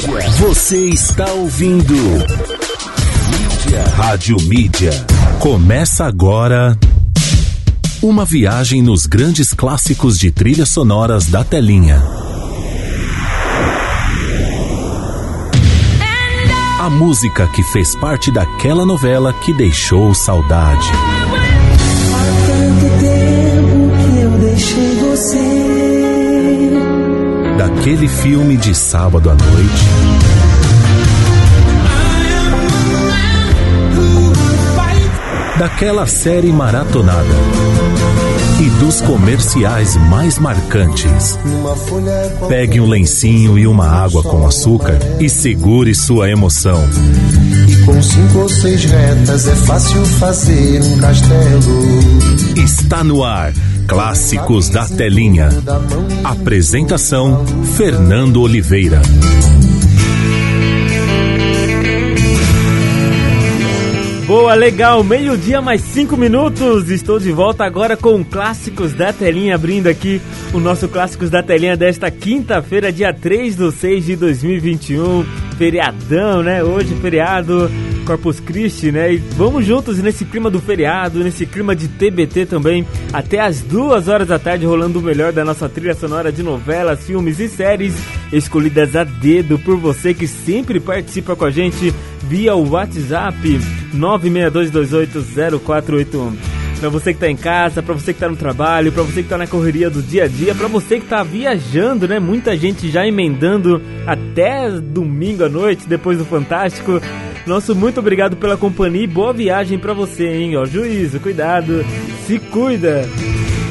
Mídia. Você está ouvindo. Mídia. Rádio Mídia. Começa agora. Uma viagem nos grandes clássicos de trilhas sonoras da telinha. A música que fez parte daquela novela que deixou saudade. Há tanto tempo que eu deixei você. Daquele filme de sábado à noite. Daquela série maratonada. E dos comerciais mais marcantes. Pegue um lencinho e uma água com açúcar e segure sua emoção. E com cinco ou seis retas é fácil fazer um castelo. Está no ar. Clássicos da Telinha. Apresentação: Fernando Oliveira. Boa, legal, meio-dia mais cinco minutos. Estou de volta agora com Clássicos da Telinha, abrindo aqui o nosso Clássicos da Telinha desta quinta-feira, dia 3 de 6 de 2021. Feriadão, né? Hoje, feriado, Corpus Christi, né? E vamos juntos nesse clima do feriado, nesse clima de TBT também, até as duas horas da tarde, rolando o melhor da nossa trilha sonora de novelas, filmes e séries, escolhidas a dedo por você que sempre participa com a gente via o WhatsApp 962280481. Pra você que tá em casa, pra você que tá no trabalho, pra você que tá na correria do dia a dia, pra você que tá viajando, né? Muita gente já emendando até domingo à noite, depois do Fantástico. Nosso muito obrigado pela companhia e boa viagem pra você, hein? Ó, juízo, cuidado, se cuida.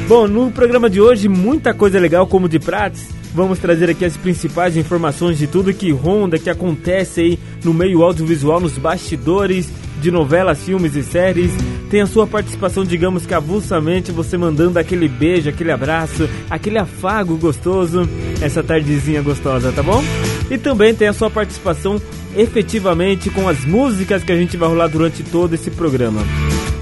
Bom, no programa de hoje, muita coisa legal como de pratos. Vamos trazer aqui as principais informações de tudo que ronda, que acontece aí no meio audiovisual, nos bastidores de novelas, filmes e séries. Tem a sua participação, digamos que avulsamente, você mandando aquele beijo, aquele abraço, aquele afago gostoso, essa tardezinha gostosa, tá bom? E também tem a sua participação efetivamente com as músicas que a gente vai rolar durante todo esse programa.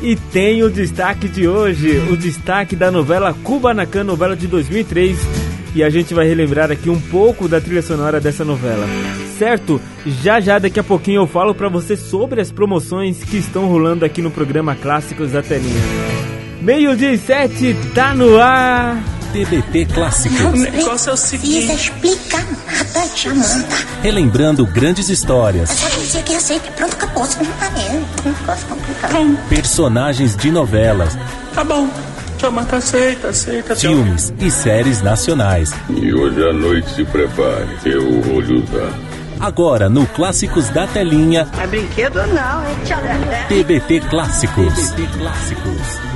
E tem o destaque de hoje, o destaque da novela Kubanacan, novela de 2003, e a gente vai relembrar aqui um pouco da trilha sonora dessa novela. Certo? Já já daqui a pouquinho eu falo pra você sobre as promoções que estão rolando aqui no programa Clássicos da Telinha. Meio dia e sete, tá no ar. TBT Clássicos. O negócio é o seguinte. Precisa explicar nada, Jamanta. Relembrando grandes histórias, Só dizer que aceita e pronto, acabou. Você não tá vendo. Um negócio complicado. personagens de novelas, Tá bom. Jamanta aceita, aceita. filmes e séries nacionais. E hoje à noite se prepare, eu vou lhe usar. Agora no Clássicos da Telinha, É brinquedo não, é tchau. TBT Clássicos. TBT Clássicos.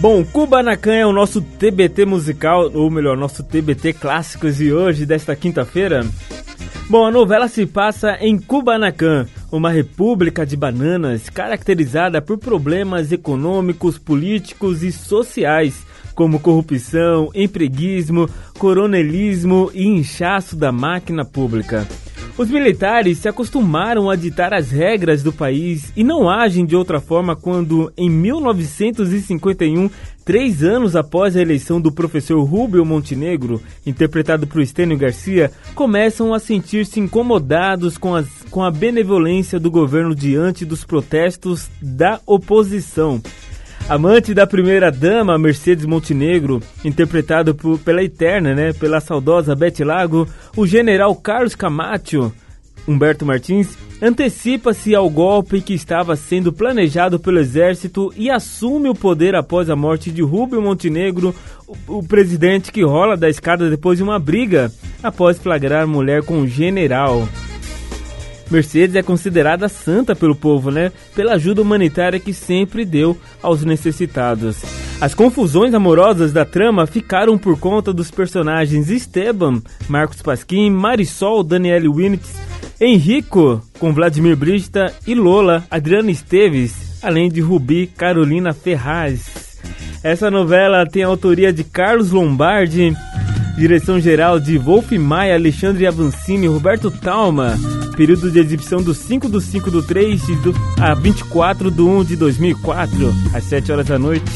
Bom, Kubanacan é o nosso TBT musical, ou melhor, nosso TBT Clássicos de hoje, desta quinta-feira. Bom, a novela se passa em Kubanacan, uma república de bananas caracterizada por problemas econômicos, políticos e sociais, como corrupção, empreguismo, coronelismo e inchaço da máquina pública. Os militares se acostumaram a ditar as regras do país e não agem de outra forma quando, em 1951, três anos após a eleição do professor Rubio Montenegro, interpretado por Estênio Garcia, começam a sentir-se incomodados com, as, com a benevolência do governo diante dos protestos da oposição. Amante da primeira dama, Mercedes Montenegro, interpretado por- pela eterna, né, pela saudosa Beth Lago, o general Carlos Camacho, Humberto Martins, antecipa-se ao golpe que estava sendo planejado pelo exército e assume o poder após a morte de Rubio Montenegro, o, o presidente que rola da escada depois de uma briga, após flagrar mulher com o general. Mercedes é considerada santa pelo povo, né? Pela ajuda humanitária que sempre deu aos necessitados. As confusões amorosas da trama ficaram por conta dos personagens Esteban, Marcos Pasquim, Marisol, Daniele Winitz, Henrico, com Vladimir Brista e Lola, Adriana Esteves, além de Rubi, Carolina Ferraz. Essa novela tem a autoria de Carlos Lombardi, direção geral de Wolf Maia, Alexandre Avancini Roberto Talma. Período de exibição do 5 do 5 do 3 e do, a 24 do 1 de 2004, às 7 horas da noite.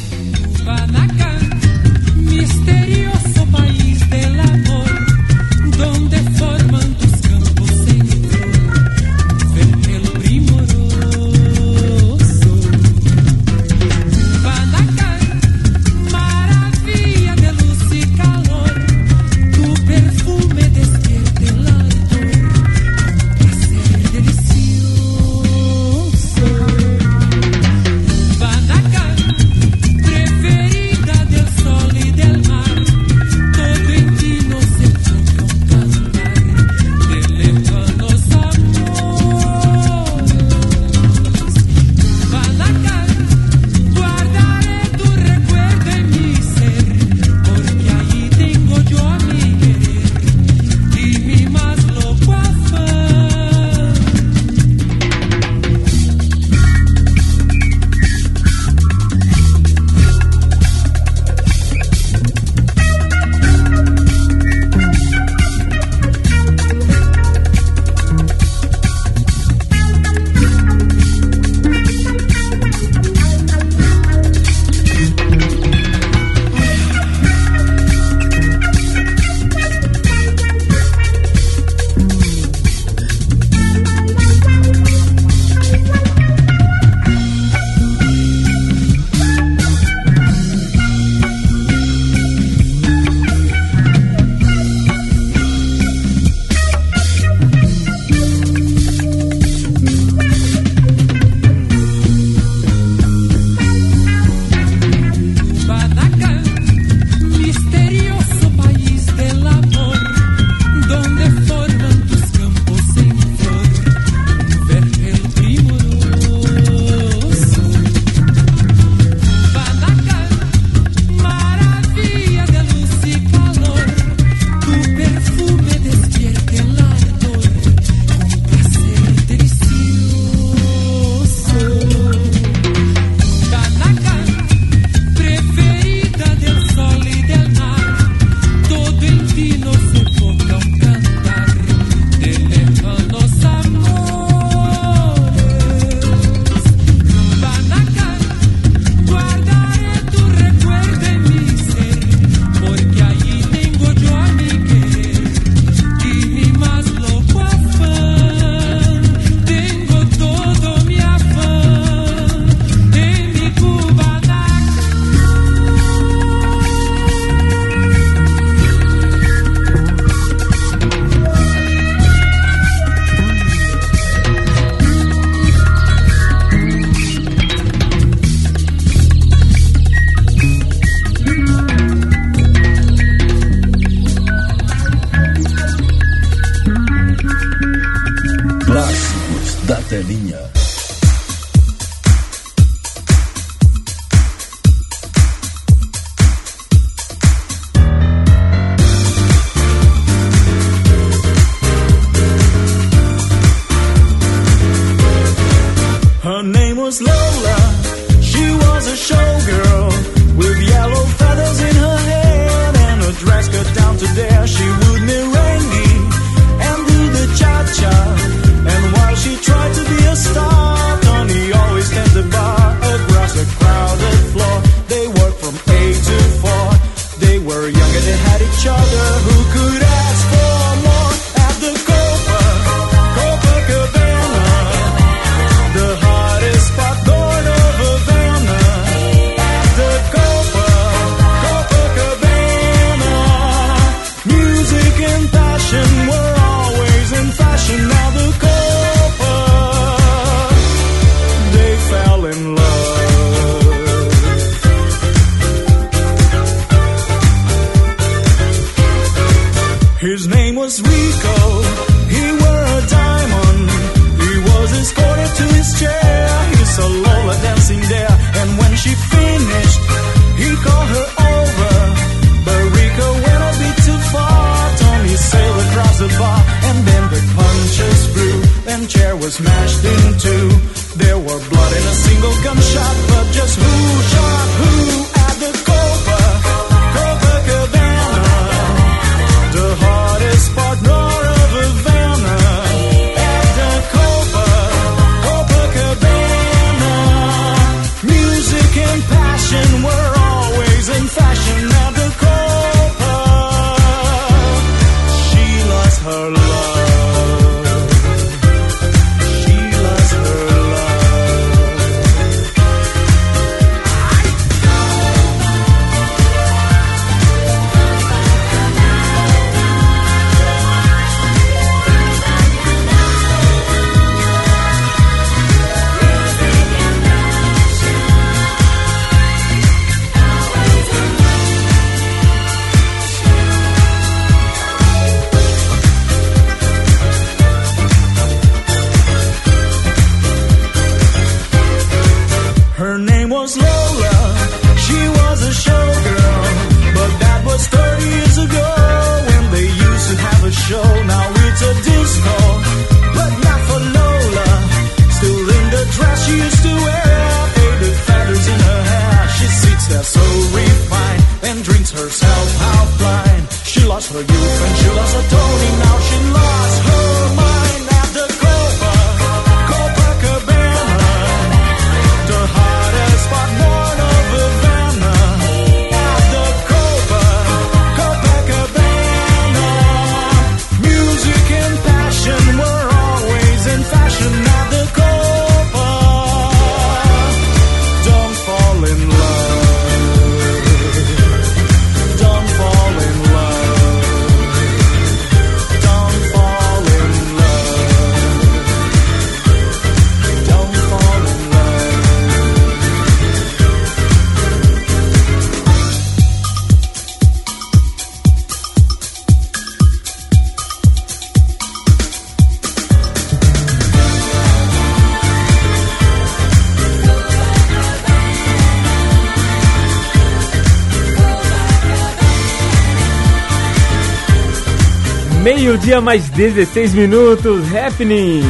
meio-dia, mais 16 minutos. Happening!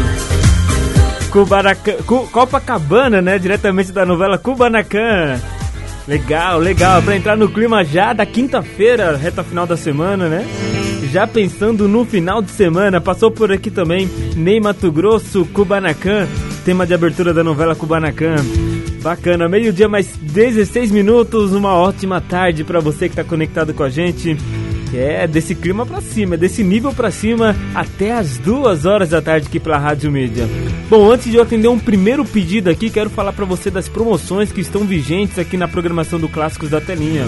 Cubaraca... Copacabana, né? Diretamente da novela Cubanacan. Legal, legal. Para entrar no clima já da quinta-feira, reta final da semana, né? Já pensando no final de semana, passou por aqui também Ney Mato Grosso, Cubanacan. tema de abertura da novela Cubanacan. Bacana, meio-dia mais 16 minutos, uma ótima tarde para você que está conectado com a gente é desse clima para cima, é desse nível para cima até as duas horas da tarde aqui pela Rádio Mídia. Bom, antes de eu atender um primeiro pedido aqui, quero falar para você das promoções que estão vigentes aqui na programação do Clássicos da Telinha.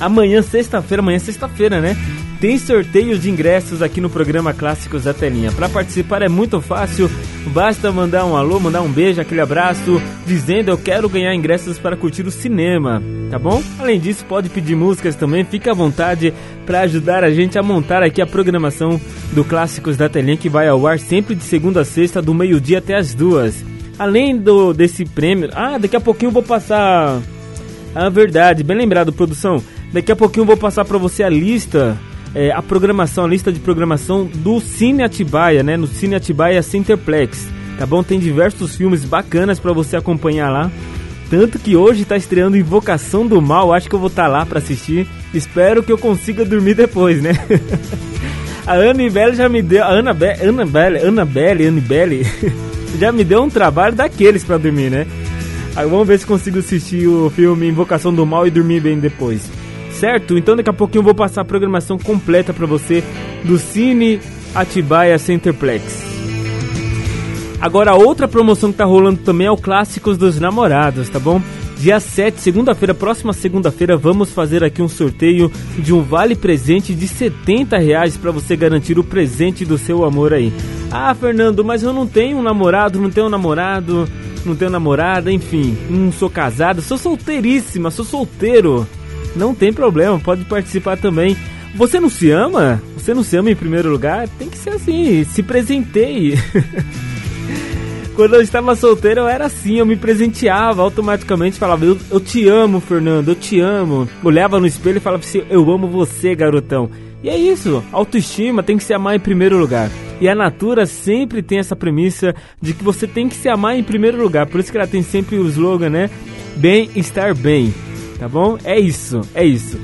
Amanhã, sexta-feira, amanhã é sexta-feira, né? Tem sorteios de ingressos aqui no programa Clássicos da Telinha. Para participar é muito fácil, basta mandar um alô, mandar um beijo, aquele abraço, dizendo eu quero ganhar ingressos para curtir o cinema, tá bom? Além disso, pode pedir músicas também, fica à vontade para ajudar a gente a montar aqui a programação do Clássicos da Telinha que vai ao ar sempre de segunda a sexta, do meio-dia até as duas. Além do desse prêmio, ah, daqui a pouquinho eu vou passar a verdade, bem lembrado, produção. Daqui a pouquinho eu vou passar para você a lista, é, a programação, a lista de programação do Cine Atibaia, né? No Cine Atibaia Centerplex, tá bom? Tem diversos filmes bacanas para você acompanhar lá. Tanto que hoje tá estreando Invocação do Mal, acho que eu vou estar tá lá para assistir. Espero que eu consiga dormir depois, né? a Annabelle já me deu. A Annabelle, Annabelle, Annabelle, Annabelle já me deu um trabalho daqueles para dormir, né? Aí vamos ver se consigo assistir o filme Invocação do Mal e dormir bem depois. Certo? Então daqui a pouquinho eu vou passar a programação completa para você do Cine Atibaia Centerplex. Agora outra promoção que tá rolando também é o Clássicos dos Namorados, tá bom? Dia 7, segunda-feira, próxima segunda-feira, vamos fazer aqui um sorteio de um vale presente de 70 reais para você garantir o presente do seu amor aí. Ah, Fernando, mas eu não tenho um namorado, não tenho um namorado não tenho namorada, enfim, não sou casado, sou solteiríssima, sou solteiro. Não tem problema, pode participar também. Você não se ama? Você não se ama em primeiro lugar? Tem que ser assim, se presenteie. Quando eu estava solteiro eu era assim, eu me presenteava automaticamente, falava, eu, eu te amo, Fernando, eu te amo. Olhava no espelho e falava assim, eu amo você, garotão. E é isso, autoestima tem que se amar em primeiro lugar. E a Natura sempre tem essa premissa de que você tem que se amar em primeiro lugar. Por isso que ela tem sempre o slogan, né? Bem estar bem. Tá bom? É isso, é isso.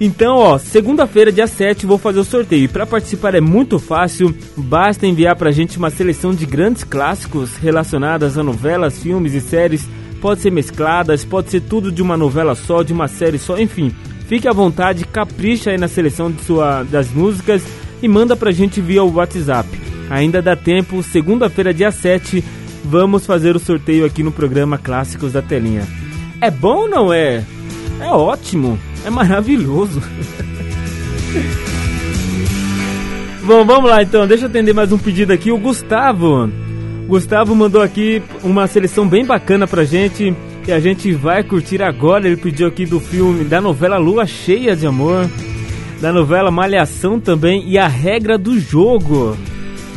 Então, ó, segunda-feira, dia 7, vou fazer o sorteio. Para participar é muito fácil, basta enviar pra gente uma seleção de grandes clássicos relacionadas a novelas, filmes e séries. Pode ser mescladas, pode ser tudo de uma novela só, de uma série só, enfim. Fique à vontade, capricha aí na seleção de sua, das músicas e manda pra gente via o WhatsApp. Ainda dá tempo, segunda-feira, dia 7, vamos fazer o sorteio aqui no programa Clássicos da Telinha. É bom ou não é? É ótimo, é maravilhoso. bom, vamos lá então, deixa eu atender mais um pedido aqui. O Gustavo. Gustavo mandou aqui uma seleção bem bacana pra gente e a gente vai curtir agora. Ele pediu aqui do filme, da novela Lua Cheia de Amor, da novela Malhação também e a regra do jogo.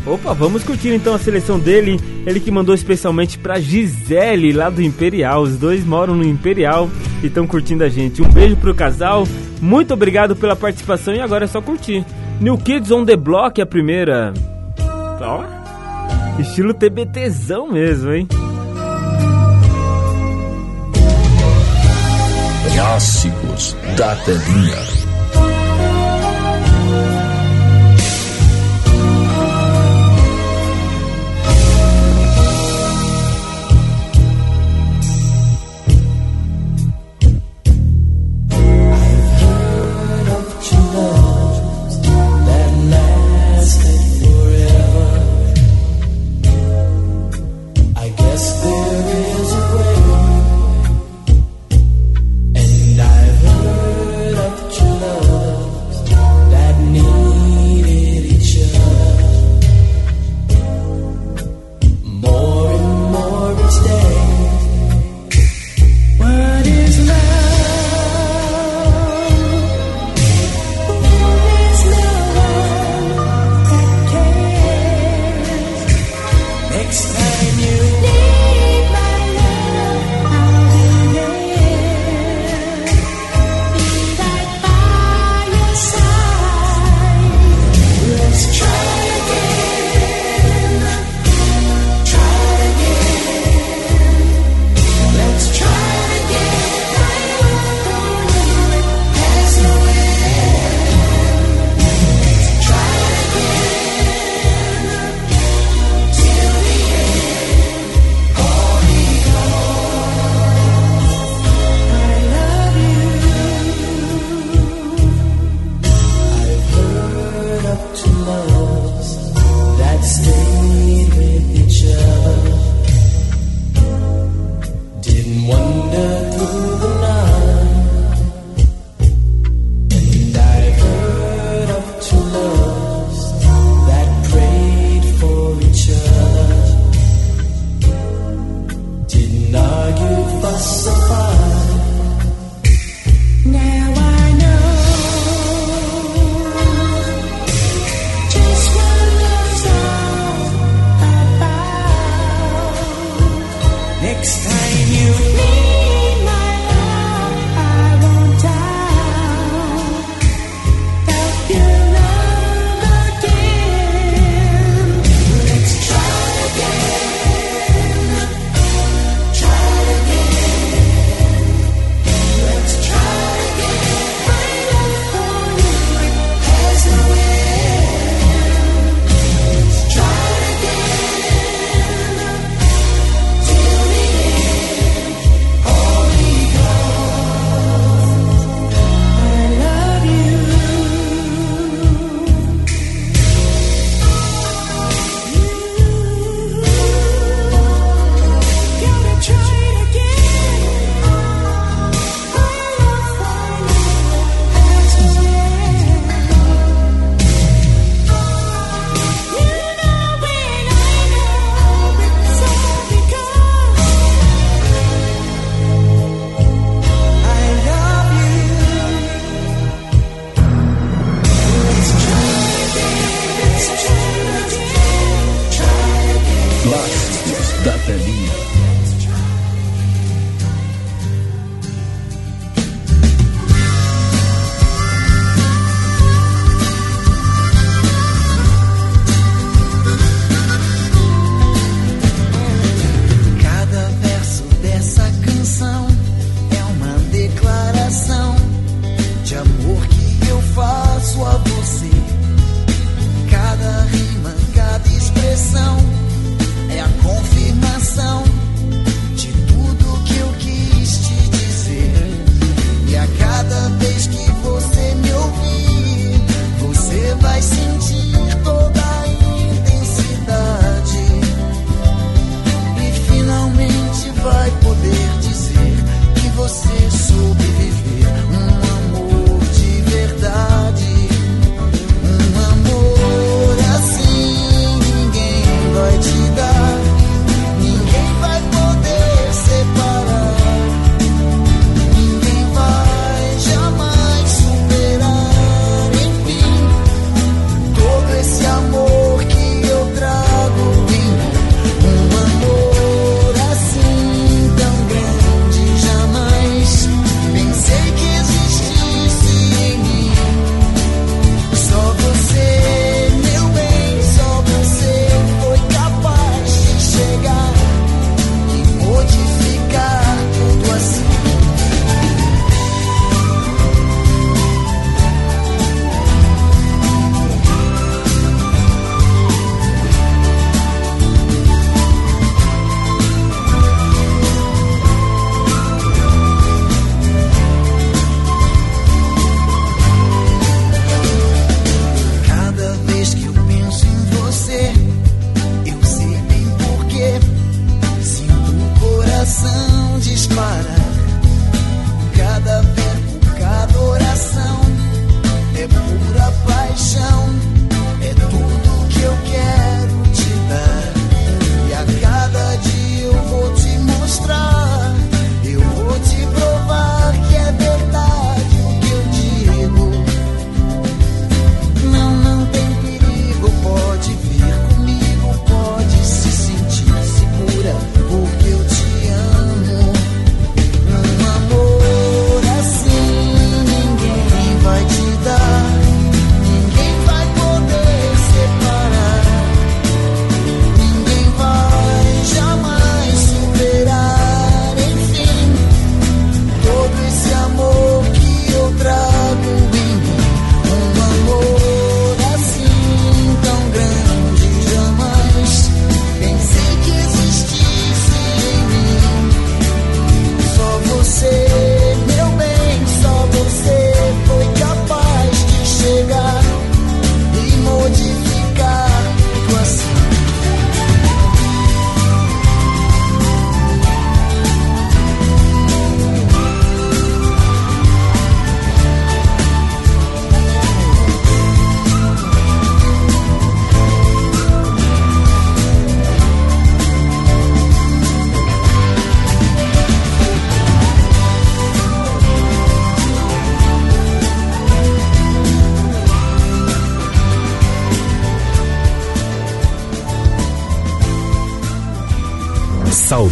Opa, vamos curtir então a seleção dele. Ele que mandou especialmente pra Gisele lá do Imperial. Os dois moram no Imperial e estão curtindo a gente. Um beijo pro casal. Muito obrigado pela participação e agora é só curtir. New Kids on the Block é a primeira. Ó, estilo TBTzão mesmo, hein? Clássicos da Telinha.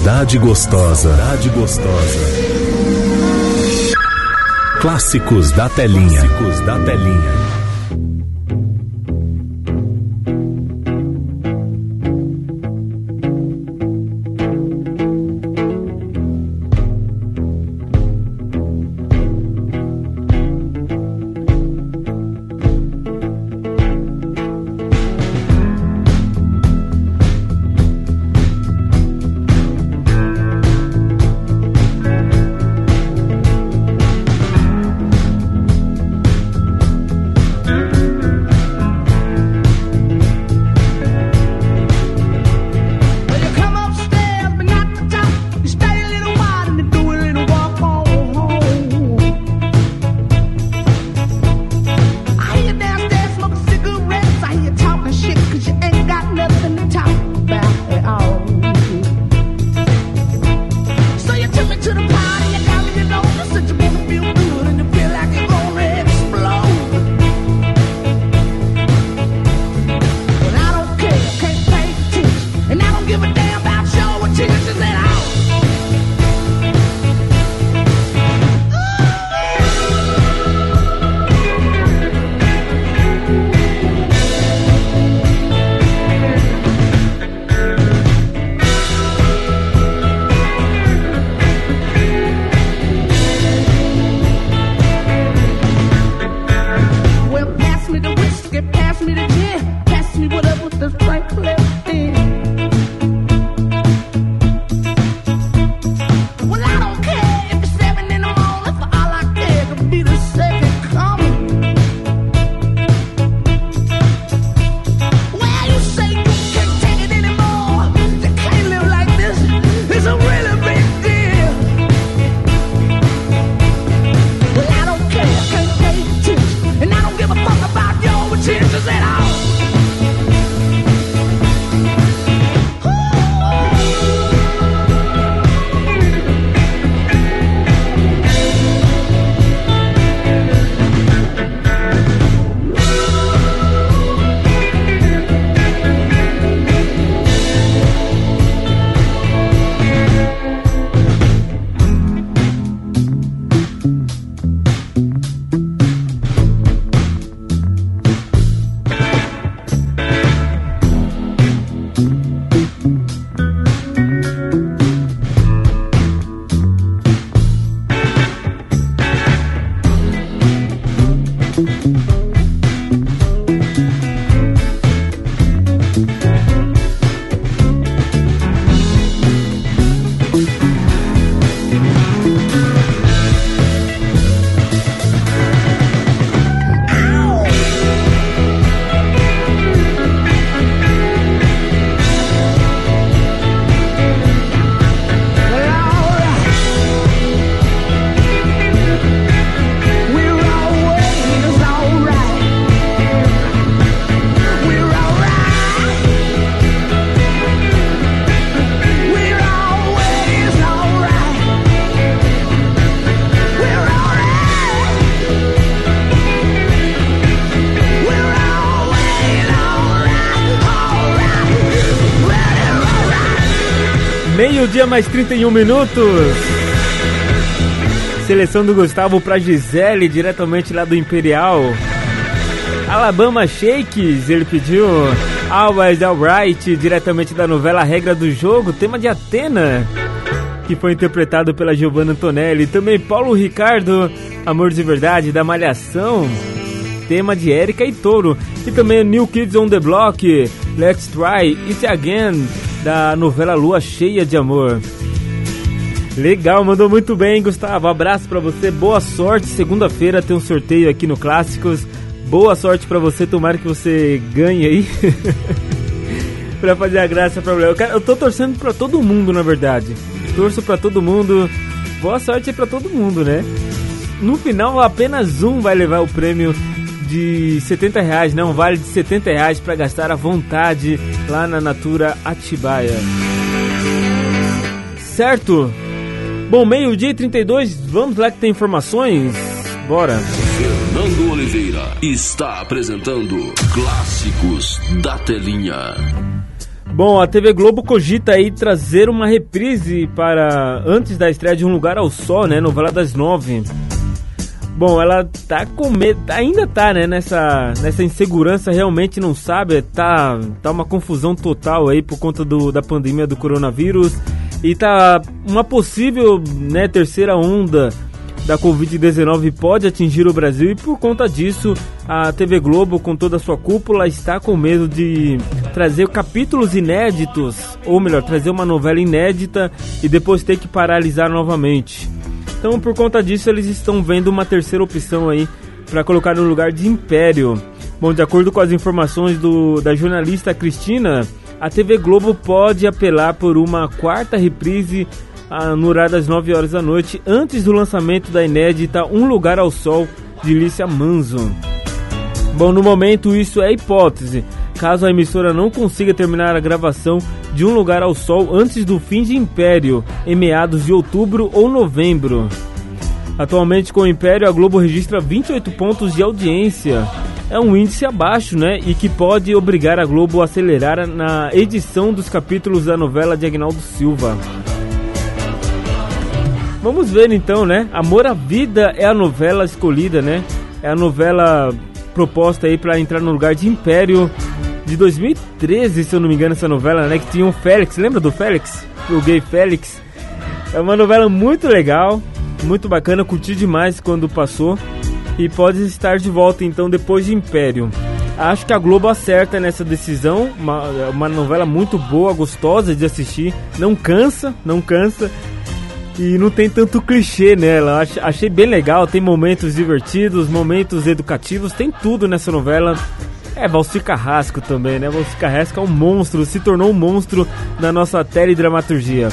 Saudade gostosa. Saudade gostosa. Clássicos da telinha. Clássicos da telinha. Meio-dia mais 31 minutos. Seleção do Gustavo para Gisele, diretamente lá do Imperial. Alabama Shakes, ele pediu Always Alright, diretamente da novela Regra do Jogo, tema de Atena, que foi interpretado pela Giovanna Antonelli. Também Paulo Ricardo, Amor de Verdade, da Malhação, tema de Érica e Touro. E também New Kids on the Block, Let's Try It Again, da novela Lua Cheia de Amor. Legal, mandou muito bem, Gustavo. Abraço para você, boa sorte. Segunda-feira tem um sorteio aqui no Clássicos. Boa sorte para você, tomara que você ganhe aí. pra fazer a graça pra mulher. Eu, tô torcendo pra todo mundo, na verdade. Torço pra todo mundo. Boa sorte para todo mundo, né? No final, apenas um vai levar o prêmio de 70 reais, né? Um vale de 70 reais para gastar à vontade lá na Natura Atibaia. Certo? Bom, meio-dia e 32, vamos lá que tem informações. Bora. Fernando Oliveira está apresentando Clássicos da Telinha. Bom, a TV Globo cogita aí trazer uma reprise para antes da estreia de Um Lugar ao Sol, né? Novela das nove. Bom, ela tá com medo, ainda tá, né, nessa, nessa insegurança, realmente não sabe, tá, tá uma confusão total aí por conta do, da pandemia do coronavírus e tá uma possível, né, terceira onda da Covid-19 pode atingir o Brasil e por conta disso a TV Globo, com toda a sua cúpula, está com medo de trazer capítulos inéditos, ou melhor, trazer uma novela inédita e depois ter que paralisar novamente. Então, por conta disso, eles estão vendo uma terceira opção aí para colocar no lugar de Império. Bom, de acordo com as informações do, da jornalista Cristina, a TV Globo pode apelar por uma quarta reprise no horário das 9 horas da noite, antes do lançamento da inédita Um Lugar ao Sol de Lícia Manzo. Bom, no momento isso é hipótese, caso a emissora não consiga terminar a gravação de Um Lugar ao Sol antes do fim de Império, em meados de outubro ou novembro. Atualmente com o Império, a Globo registra 28 pontos de audiência. É um índice abaixo, né? E que pode obrigar a Globo a acelerar na edição dos capítulos da novela de Agnaldo Silva. Vamos ver então, né? Amor à Vida é a novela escolhida, né? É a novela proposta aí para entrar no lugar de Império de 2013, se eu não me engano, essa novela, né? Que tinha o Félix, lembra do Félix? O gay Félix. É uma novela muito legal, muito bacana, curti demais quando passou. E pode estar de volta então depois de Império. Acho que a Globo acerta nessa decisão. Uma, uma novela muito boa, gostosa de assistir. Não cansa, não cansa. E não tem tanto clichê nela. Achei bem legal, tem momentos divertidos, momentos educativos, tem tudo nessa novela. É, Valci Carrasco também, né? Valci Carrasco é um monstro, se tornou um monstro na nossa teledramaturgia.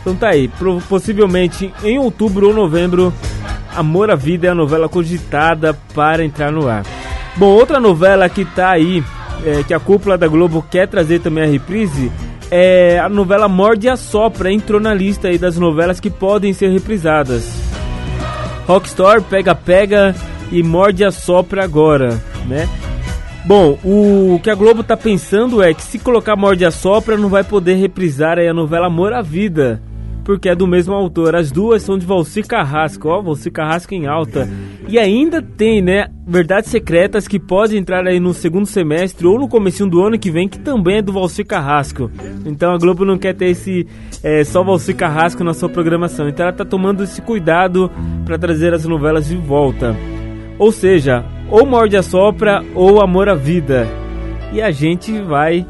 Então tá aí, possivelmente em outubro ou novembro, Amor à Vida é a novela cogitada para entrar no ar. Bom, outra novela que tá aí, é, que a cúpula da Globo quer trazer também a reprise, é, a novela Morde a Sopra entrou na lista aí das novelas que podem ser reprisadas. Rockstar pega pega e Morde a Sopra agora, né? Bom, o que a Globo tá pensando é que se colocar Morde a Sopra não vai poder reprisar a novela Amor à Vida porque é do mesmo autor. As duas são de Valci Carrasco, ó, Valci Carrasco em alta. E ainda tem, né, Verdades Secretas que pode entrar aí no segundo semestre ou no começo do ano que vem, que também é do Valci Carrasco. Então a Globo não quer ter esse é, só Valci Carrasco na sua programação. Então ela tá tomando esse cuidado para trazer as novelas de volta. Ou seja, ou Morde a Sopra ou Amor à Vida. E a gente vai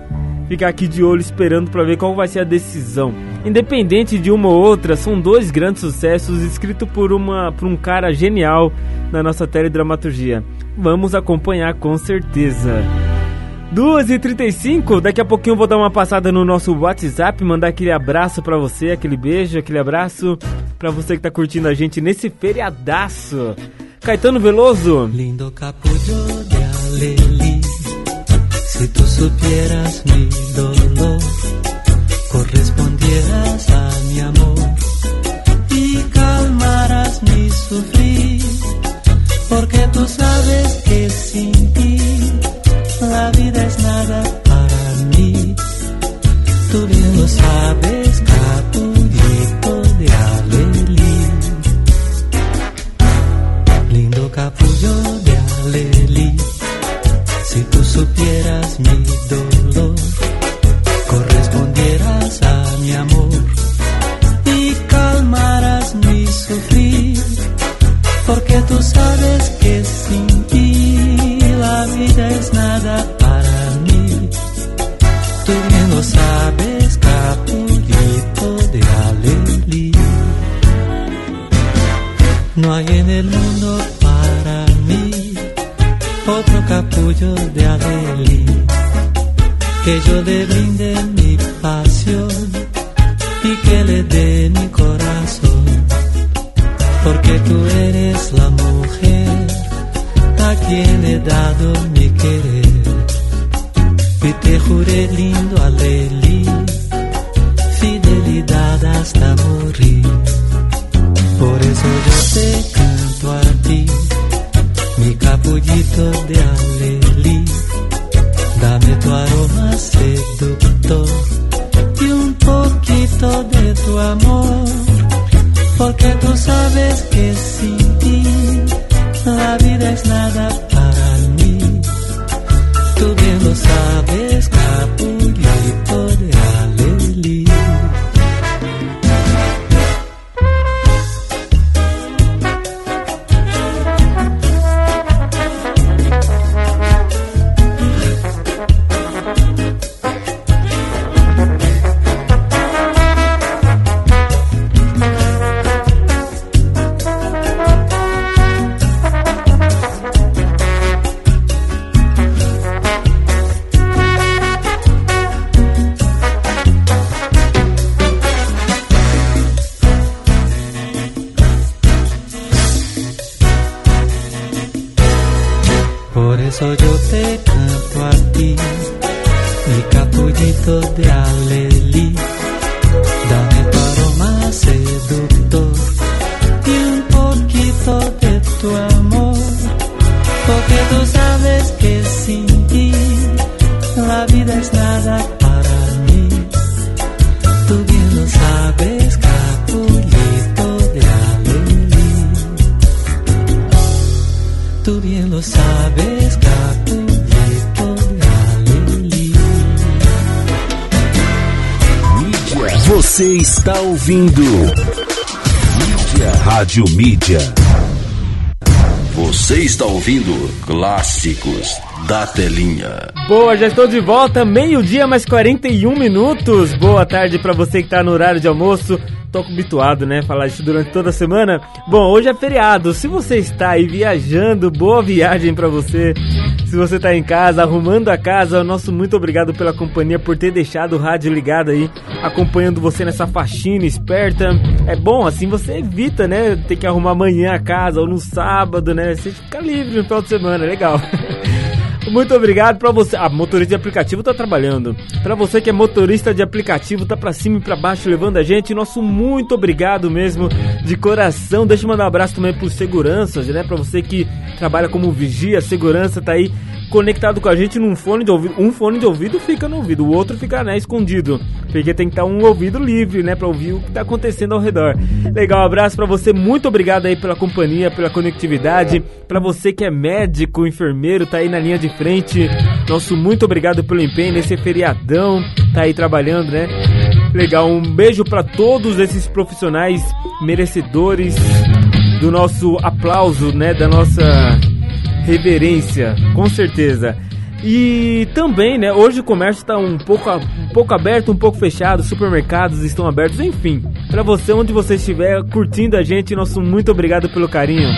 ficar aqui de olho esperando para ver qual vai ser a decisão. Independente de uma ou outra, são dois grandes sucessos escritos por, uma, por um cara genial na nossa teledramaturgia. Vamos acompanhar com certeza. 2h35, daqui a pouquinho vou dar uma passada no nosso WhatsApp, mandar aquele abraço para você, aquele beijo, aquele abraço para você que tá curtindo a gente nesse feriadaço. Caetano Veloso. Lindo capullo de aleli, se tu supieras mi dolor. correspondieras a mi amor y calmaras mi sufrir, porque tú sabes que sin ti la vida es nada para mí. Tú bien lo sabes, capullito si tú supieras mi dolor amor y calmarás mi sufrir, porque tú sabes que sin ti la vida es nada para mí. Tú bien lo sabes, capullito de Alelí. No hay en el mundo de Alelí que yo le brinde mi pasión y que le dé mi corazón, porque tú eres la mujer a quien he dado mi querer. Y te juré lindo alelí, fidelidad hasta morir. Por eso yo te canto a ti, mi capullito de alelí tu aroma seductor y un poquito de tu amor, porque tú sabes que sin ti la vida es nada. Ouvindo Mídia. Rádio Mídia. Você está ouvindo Clássicos da Telinha. Boa, já estou de volta, meio-dia mais 41 minutos. Boa tarde para você que tá no horário de almoço. Tô habituado, né, falar isso durante toda a semana. Bom, hoje é feriado. Se você está aí viajando, boa viagem para você. Se você tá em casa, arrumando a casa, nosso muito obrigado pela companhia, por ter deixado o rádio ligado aí, acompanhando você nessa faxina esperta. É bom, assim você evita, né, ter que arrumar amanhã a casa ou no sábado, né? Você fica livre no final de semana, legal. Muito obrigado para você. Ah, motorista de aplicativo tá trabalhando. Para você que é motorista de aplicativo, tá para cima e para baixo levando a gente. Nosso muito obrigado mesmo de coração. Deixa eu mandar um abraço também pros seguranças, né? Para você que trabalha como vigia, segurança, tá aí conectado com a gente num fone de ouvido. Um fone de ouvido fica no ouvido, o outro fica né, escondido. Porque tem que estar um ouvido livre, né, para ouvir o que tá acontecendo ao redor. Legal, um abraço para você. Muito obrigado aí pela companhia, pela conectividade. Para você que é médico, enfermeiro, tá aí na linha de frente. Nosso muito obrigado pelo empenho nesse feriadão, tá aí trabalhando, né? Legal, um beijo para todos esses profissionais merecedores do nosso aplauso, né, da nossa reverência, com certeza. E também, né, hoje o comércio está um pouco, um pouco aberto, um pouco fechado, supermercados estão abertos, enfim. Para você, onde você estiver curtindo a gente, nosso muito obrigado pelo carinho.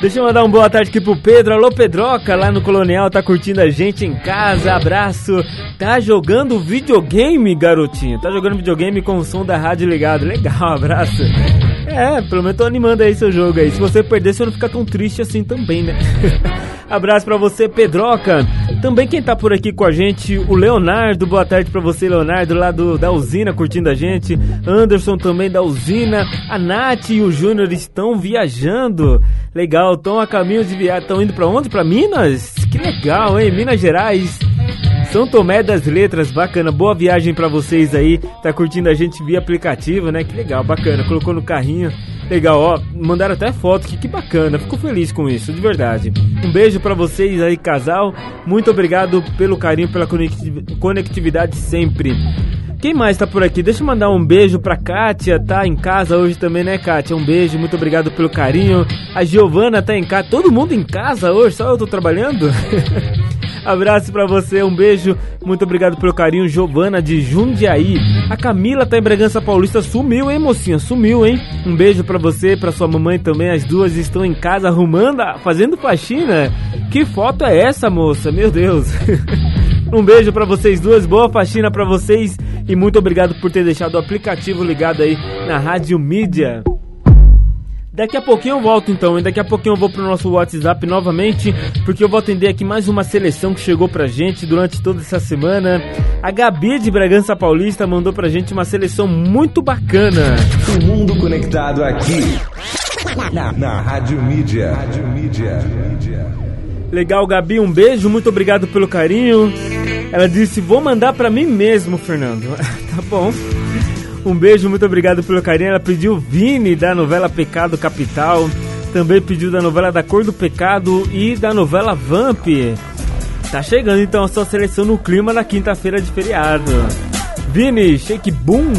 Deixa eu mandar uma boa tarde aqui pro Pedro. Alô, Pedroca, lá no Colonial, tá curtindo a gente em casa. Abraço. Tá jogando videogame, garotinho. Tá jogando videogame com o som da rádio ligado. Legal, abraço. É, pelo menos tô animando aí seu jogo aí. Se você perder, você não fica tão triste assim também, né? Abraço pra você, Pedroca. Também quem tá por aqui com a gente, o Leonardo. Boa tarde pra você, Leonardo, lá do, da usina, curtindo a gente. Anderson também da usina. A Nath e o Júnior estão viajando. Legal, estão a caminho de viagem. Estão indo pra onde? Pra Minas? Que legal, hein? Minas Gerais. São Tomé das Letras, bacana, boa viagem pra vocês aí. Tá curtindo a gente via aplicativo, né? Que legal, bacana. Colocou no carrinho. Legal, ó, mandaram até foto, que, que bacana. Fico feliz com isso, de verdade. Um beijo pra vocês aí, casal. Muito obrigado pelo carinho, pela conecti- conectividade sempre. Quem mais tá por aqui? Deixa eu mandar um beijo pra Kátia, tá em casa hoje também, né, Kátia? Um beijo, muito obrigado pelo carinho. A Giovana tá em casa, todo mundo em casa hoje, só eu tô trabalhando? Abraço pra você, um beijo, muito obrigado pelo carinho, Giovana de Jundiaí. A Camila tá em Bragança Paulista, sumiu, hein, mocinha? Sumiu, hein? Um beijo pra você, pra sua mamãe também, as duas estão em casa arrumando, fazendo faxina. Que foto é essa, moça? Meu Deus. Um beijo pra vocês duas, boa faxina pra vocês e muito obrigado por ter deixado o aplicativo ligado aí na Rádio Mídia. Daqui a pouquinho eu volto então, e daqui a pouquinho eu vou pro nosso WhatsApp novamente, porque eu vou atender aqui mais uma seleção que chegou pra gente durante toda essa semana. A Gabi de Bragança Paulista mandou pra gente uma seleção muito bacana. O mundo conectado aqui na, na Rádio Mídia. Rádio Mídia. Legal, Gabi, um beijo, muito obrigado pelo carinho. Ela disse: Vou mandar pra mim mesmo, Fernando. tá bom. Um beijo, muito obrigado pelo carinho. Ela pediu Vini da novela Pecado Capital. Também pediu da novela Da Cor do Pecado e da novela Vamp. Tá chegando então a sua seleção no clima na quinta-feira de feriado. Vini, shake boom!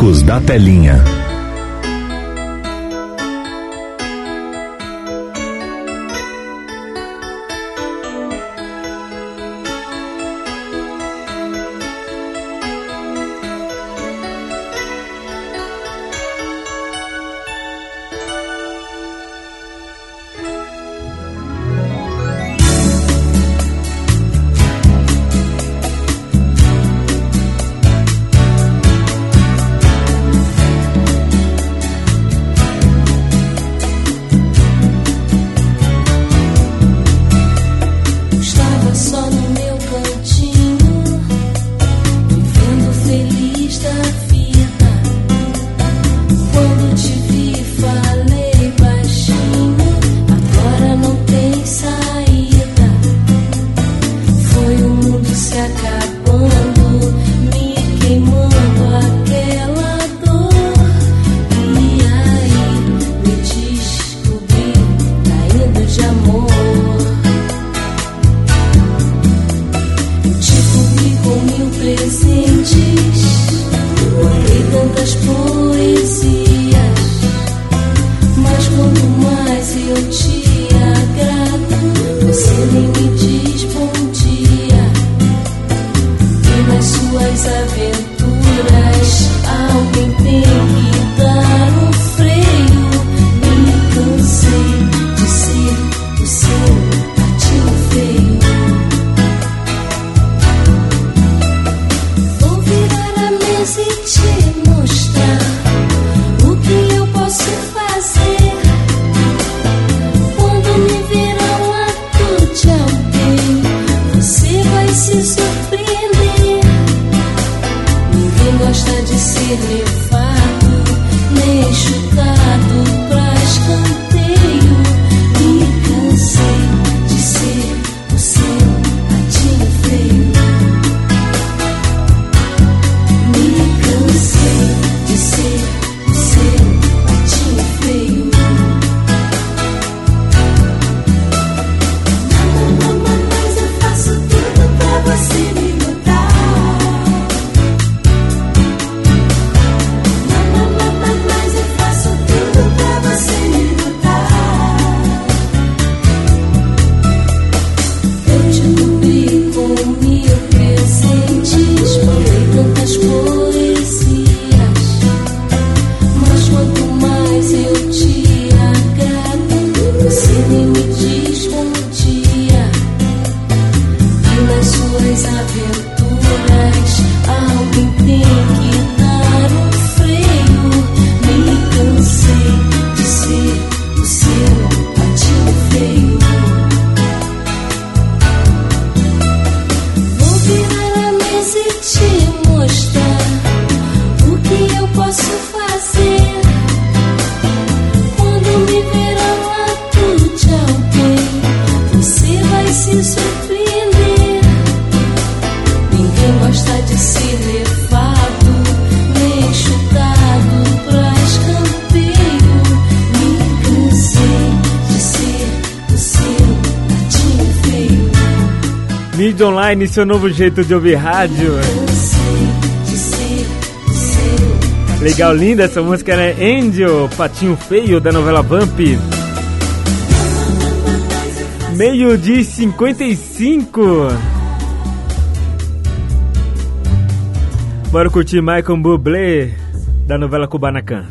Clássicos da Telinha. Online, seu novo jeito de ouvir rádio. Legal, linda essa música, né? Angel, Patinho Feio, da novela Vamp. Meio de 55. Bora curtir Michael Bublé, da novela Kubanacan.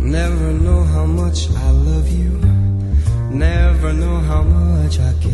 Never know how much I love you. Never know how much I care.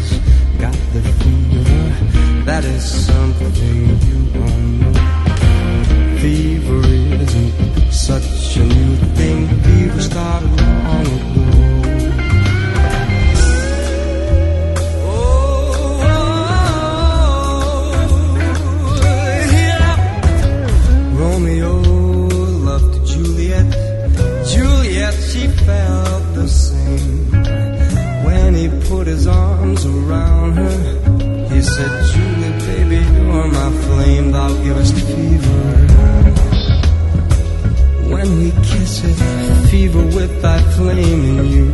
the fever. That is something you all said, Julie, baby, you're my flame, thou givest fever. When we kiss it, fever with thy flame in you.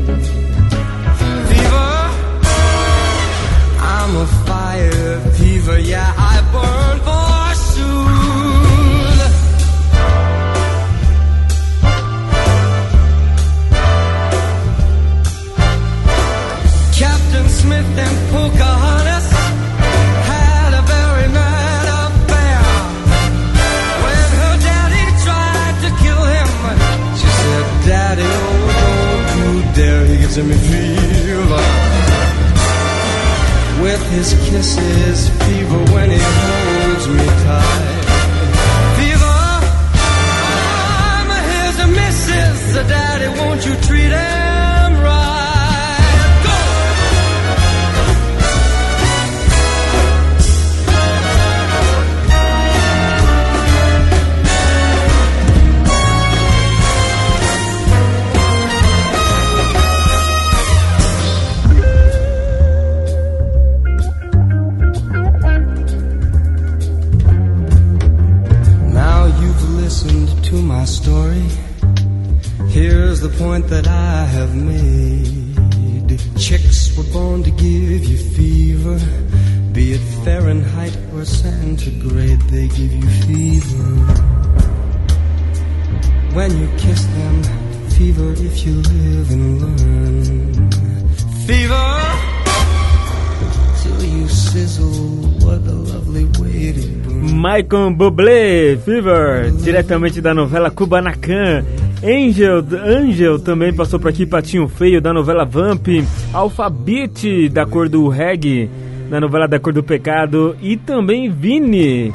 Bublé, Fever, diretamente da novela Kubanacan. Angel, Angel também passou por aqui, Patinho Feio, da novela Vamp. Alphabet, da cor do reggae, da novela Da Cor do Pecado. E também Vini,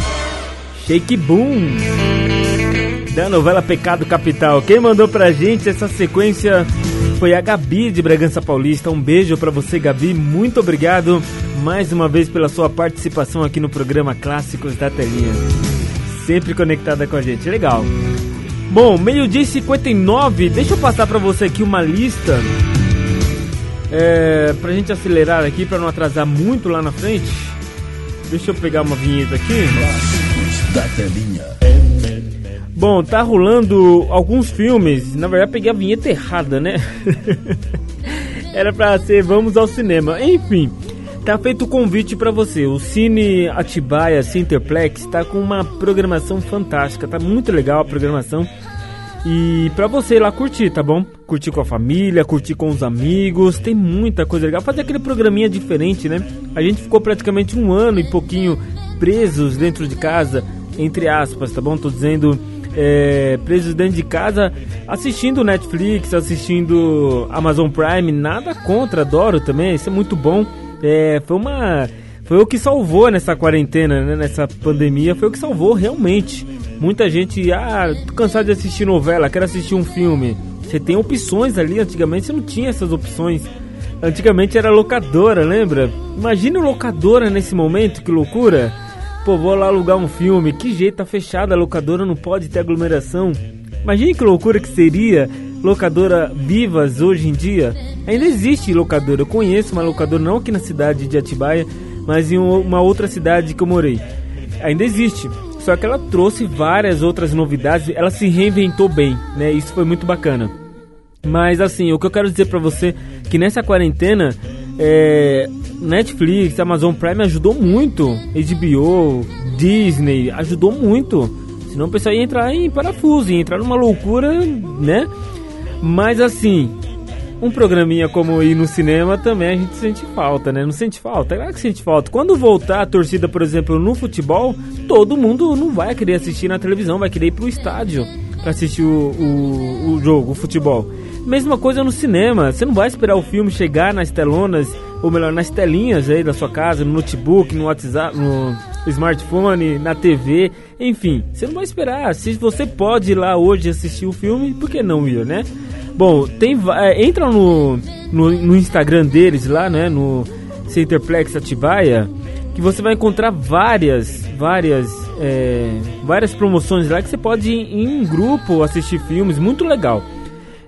Shake Boom, da novela Pecado Capital. Quem mandou pra gente essa sequência foi a Gabi de Bragança Paulista. Um beijo pra você, Gabi. Muito obrigado mais uma vez pela sua participação aqui no programa Clássicos da Telinha. Sempre conectada com a gente. Legal. Bom, meio-dia e 59. Deixa eu passar pra você aqui uma lista. É, pra gente acelerar aqui, pra não atrasar muito lá na frente. Deixa eu pegar uma vinheta aqui. Clássicos da telinha. Bom, tá rolando alguns filmes. Na verdade, peguei a vinheta errada, né? Era pra ser Vamos ao Cinema. Enfim, tá feito o convite pra você. O Cine Atibaia Centerplex tá com uma programação fantástica. Tá muito legal a programação. E pra você ir lá curtir, tá bom? Curtir com a família, curtir com os amigos, tem muita coisa legal. Fazer aquele programinha diferente, né? A gente ficou praticamente um ano e pouquinho presos dentro de casa, entre aspas, tá bom? Tô dizendo é, presos dentro de casa, assistindo Netflix, assistindo Amazon Prime, nada contra, adoro também, isso é muito bom. É, foi uma. Foi o que salvou nessa quarentena, né, nessa pandemia, foi o que salvou realmente. Muita gente, ah, tô cansado de assistir novela, quero assistir um filme. Você tem opções ali, antigamente você não tinha essas opções. Antigamente era locadora, lembra? Imagina locadora nesse momento, que loucura! Pô, vou lá alugar um filme, que jeito, tá fechada a locadora, não pode ter aglomeração. Imagine que loucura que seria locadora vivas hoje em dia. Ainda existe locadora, eu conheço uma locadora não aqui na cidade de Atibaia, mas em uma outra cidade que eu morei. Ainda existe, só que ela trouxe várias outras novidades, ela se reinventou bem, né? Isso foi muito bacana. Mas assim, o que eu quero dizer pra você que nessa quarentena é, Netflix, Amazon Prime ajudou muito, HBO, Disney ajudou muito. Senão o pessoal ia entrar em parafuso, ia entrar numa loucura, né? Mas assim, um programinha como ir no cinema também a gente sente falta, né? Não sente falta? Claro que sente falta. Quando voltar a torcida, por exemplo, no futebol, todo mundo não vai querer assistir na televisão, vai querer ir pro estádio. Para assistir o, o, o jogo, o futebol. Mesma coisa no cinema, você não vai esperar o filme chegar nas telonas, ou melhor, nas telinhas aí da sua casa, no notebook, no WhatsApp, no smartphone, na TV, enfim, você não vai esperar. Se você pode ir lá hoje assistir o filme, por que não ir, né? Bom, tem, é, entra no, no, no Instagram deles lá, né, no Centerplex Atibaia, que você vai encontrar várias, várias, é, várias promoções lá que você pode ir em grupo assistir filmes, muito legal.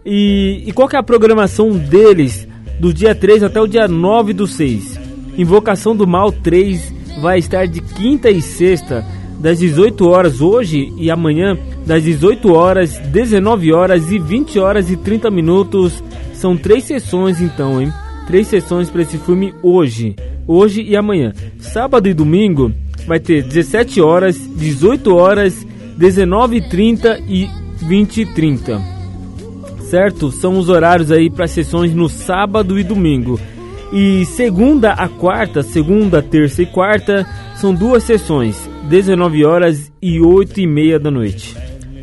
E, e qual que é a programação deles do dia 3 até o dia 9 do 6? Invocação do Mal 3 vai estar de quinta e sexta, das 18 horas hoje e amanhã, das 18 horas, 19 horas e 20 horas e 30 minutos. São três sessões então, hein? Três sessões para esse filme hoje, hoje e amanhã. Sábado e domingo vai ter 17 horas, 18 horas, 19 e 30 e 20 e 30. Certo? São os horários aí para sessões no sábado e domingo. E segunda a quarta, segunda, terça e quarta, são duas sessões, 19 horas e 8 e meia da noite.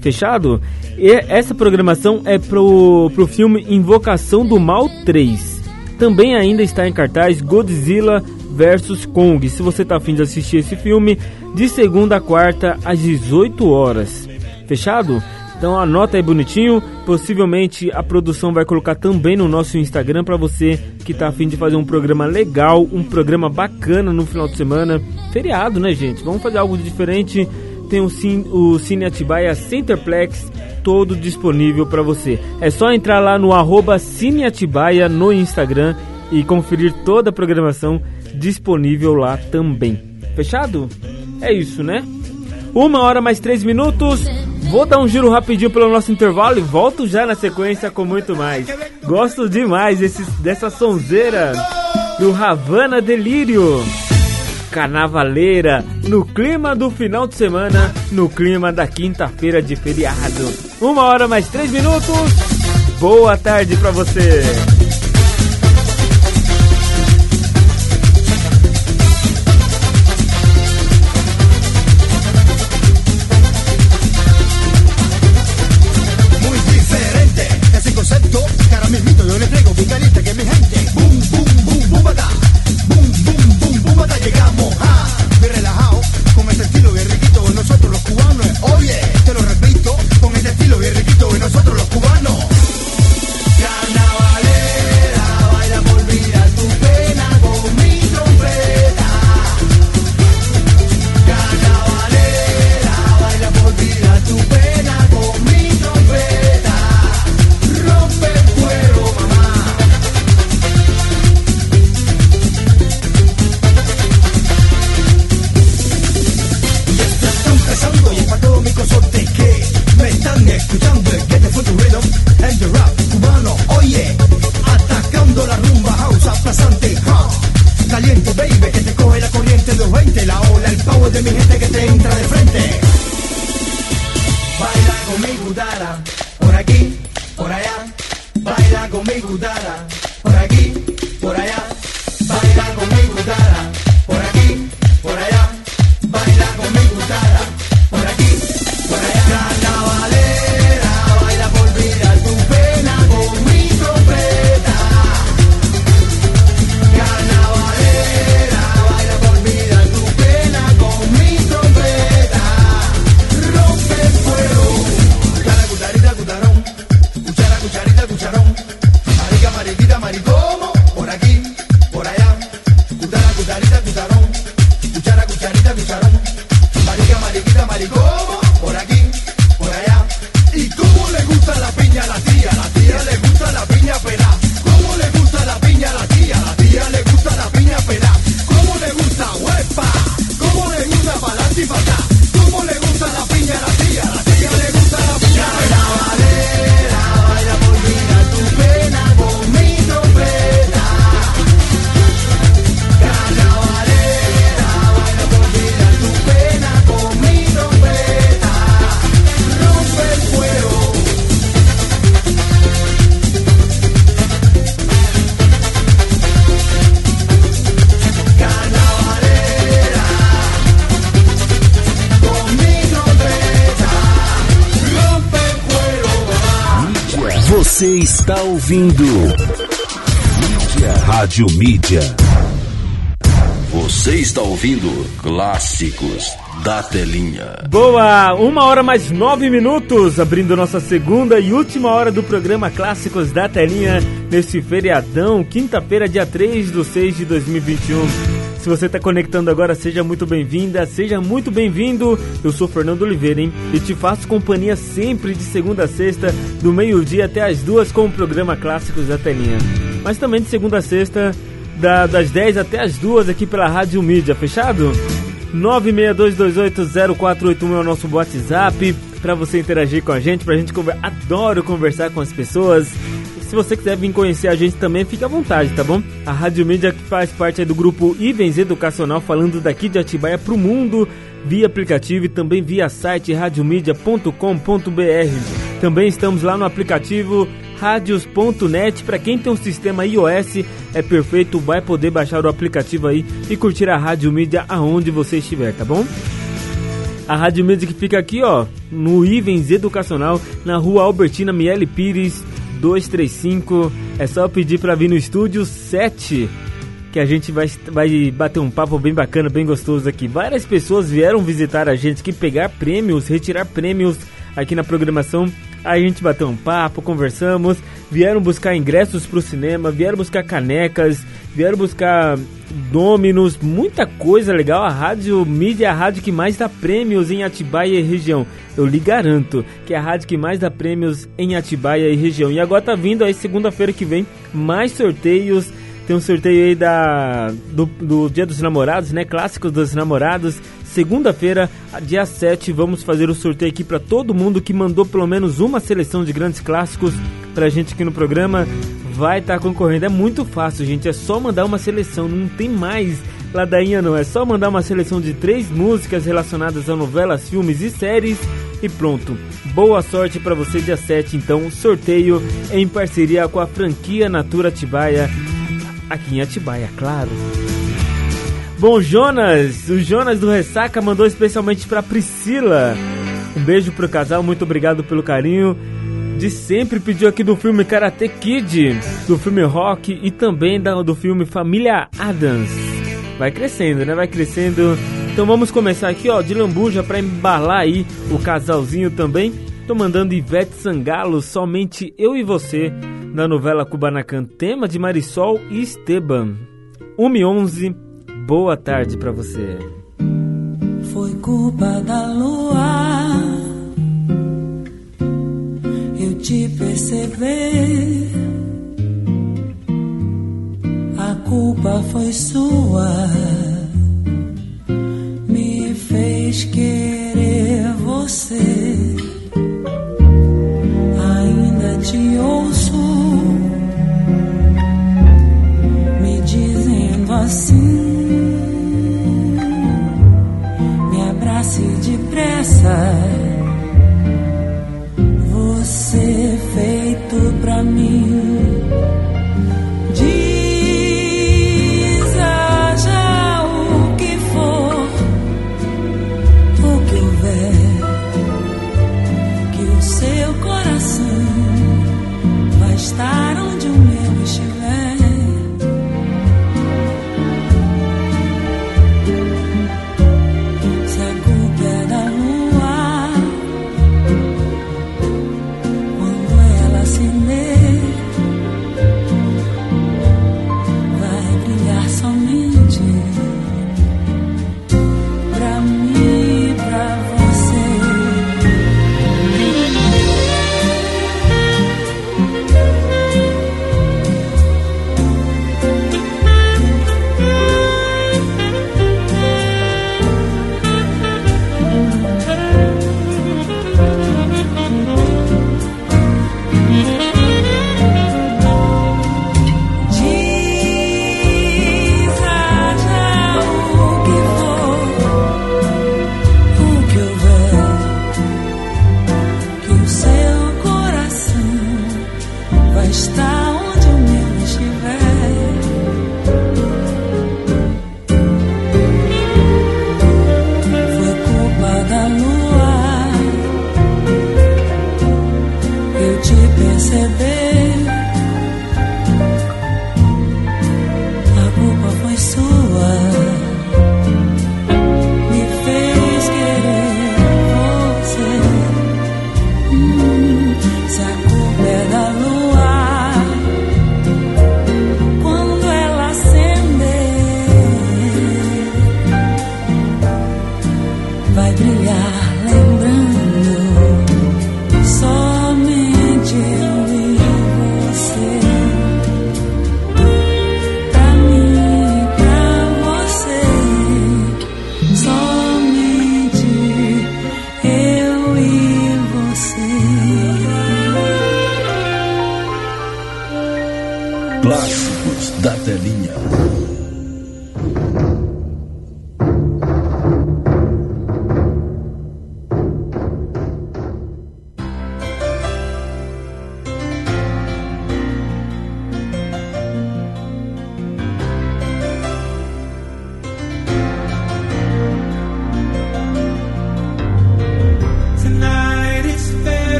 Fechado? E essa programação é pro, pro filme Invocação do Mal 3. Também ainda está em cartaz Godzilla vs Kong. Se você está afim de assistir esse filme, de segunda a quarta às 18 horas. Fechado? Então anota aí bonitinho. Possivelmente a produção vai colocar também no nosso Instagram para você que está afim de fazer um programa legal, um programa bacana no final de semana. Feriado, né, gente? Vamos fazer algo diferente. Tem o Cine, o Cine Atibaia Centerplex todo disponível para você. É só entrar lá no arroba Cine Atibaia no Instagram e conferir toda a programação disponível lá também. Fechado? É isso, né? Uma hora mais três minutos. Vou dar um giro rapidinho pelo nosso intervalo e volto já na sequência com muito mais. Gosto demais desse, dessa sonzeira do Havana Delírio. Carnavaleira, no clima do final de semana, no clima da quinta-feira de feriado. Uma hora mais três minutos. Boa tarde pra você. Ouvindo Mídia. Rádio Mídia. Você está ouvindo Clássicos da Telinha. Boa! Uma hora mais nove minutos, abrindo nossa segunda e última hora do programa Clássicos da Telinha, neste feriadão, quinta-feira, dia 3 de 6 de 2021. Se você está conectando agora, seja muito bem-vinda, seja muito bem-vindo. Eu sou Fernando Oliveira, hein? E te faço companhia sempre de segunda a sexta, do meio-dia até as duas, com o programa Clássicos da Telinha. Mas também de segunda a sexta, da, das 10 até as duas, aqui pela Rádio Mídia, fechado? 962280481 é o nosso WhatsApp para você interagir com a gente, pra gente conversar. Adoro conversar com as pessoas. Se você quiser vir conhecer a gente também, fique à vontade, tá bom? A Rádio Mídia que faz parte do grupo Ivens Educacional, falando daqui de Atibaia pro mundo, via aplicativo e também via site radiomedia.com.br. Também estamos lá no aplicativo radios.net. Para quem tem um sistema iOS, é perfeito, vai poder baixar o aplicativo aí e curtir a Rádio Mídia aonde você estiver, tá bom? A Rádio Mídia que fica aqui, ó, no Ivens Educacional, na rua Albertina Miele Pires, 235. É só pedir para vir no estúdio 7 que a gente vai, vai bater um papo bem bacana, bem gostoso aqui. Várias pessoas vieram visitar a gente que pegar prêmios, retirar prêmios aqui na programação. A gente bateu um papo, conversamos, vieram buscar ingressos para o cinema, vieram buscar canecas, vieram buscar dominos, muita coisa legal. A rádio mídia é a rádio que mais dá prêmios em Atibaia e região. Eu lhe garanto que é a rádio que mais dá prêmios em Atibaia e região. E agora tá vindo aí segunda-feira que vem mais sorteios. Tem um sorteio aí da, do, do Dia dos Namorados, né? Clássicos dos Namorados. Segunda-feira, dia 7, vamos fazer o sorteio aqui para todo mundo que mandou pelo menos uma seleção de grandes clássicos pra gente aqui no programa. Vai estar tá concorrendo. É muito fácil, gente. É só mandar uma seleção, não tem mais ladainha não. É só mandar uma seleção de três músicas relacionadas a novelas, filmes e séries e pronto. Boa sorte para você dia 7, então, sorteio em parceria com a franquia Natura Atibaia, aqui em Atibaia, claro. Bom, Jonas, o Jonas do Ressaca mandou especialmente para Priscila. Um beijo pro casal, muito obrigado pelo carinho. De sempre pediu aqui do filme Karate Kid, do filme Rock e também do filme Família Adams. Vai crescendo, né? Vai crescendo. Então vamos começar aqui, ó, de lambuja para embalar aí o casalzinho também. Tô mandando Ivete Sangalo, somente eu e você, na novela Kubanacan, tema de Marisol e Esteban. 1 e 11 boa tarde para você. Foi culpa da lua te perceber. A culpa foi sua, me fez querer você. Ainda te ouço me dizendo assim. passe depressa. Você feito pra mim.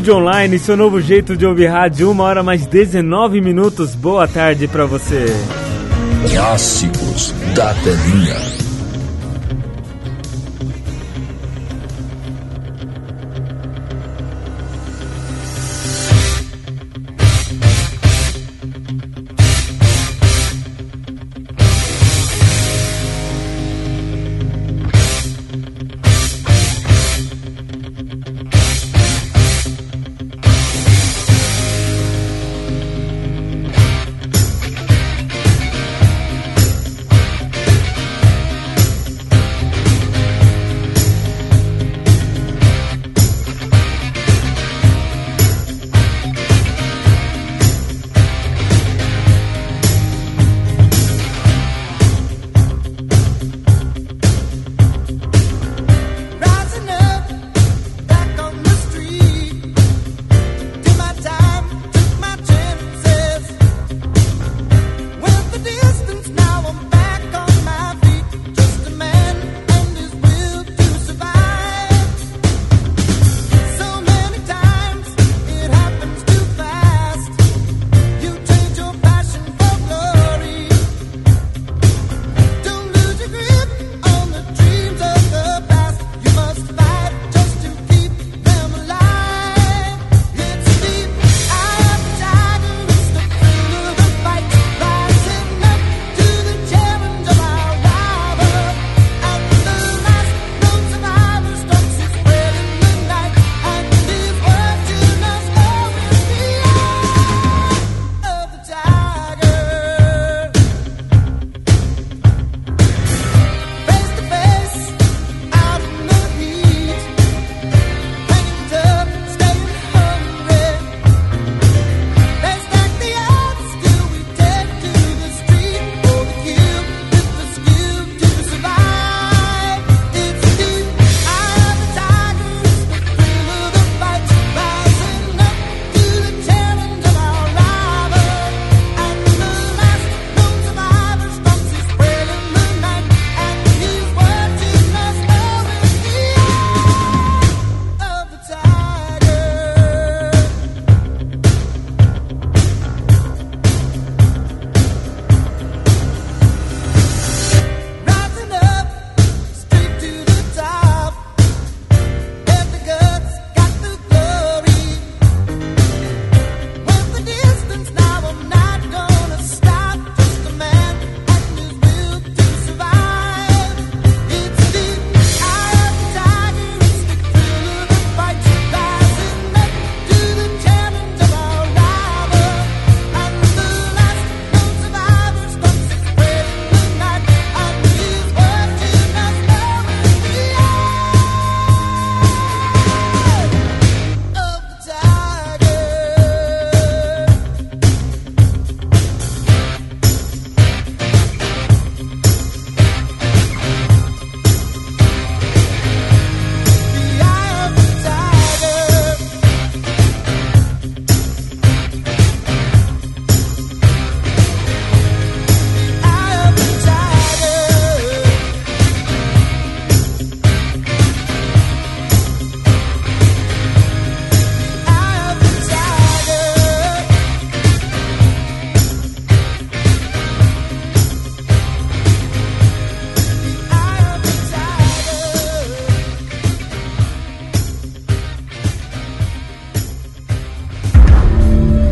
Vídeo Online, seu novo jeito de ouvir rádio, uma hora mais 19 minutos. Boa tarde para você. Clássicos da telinha.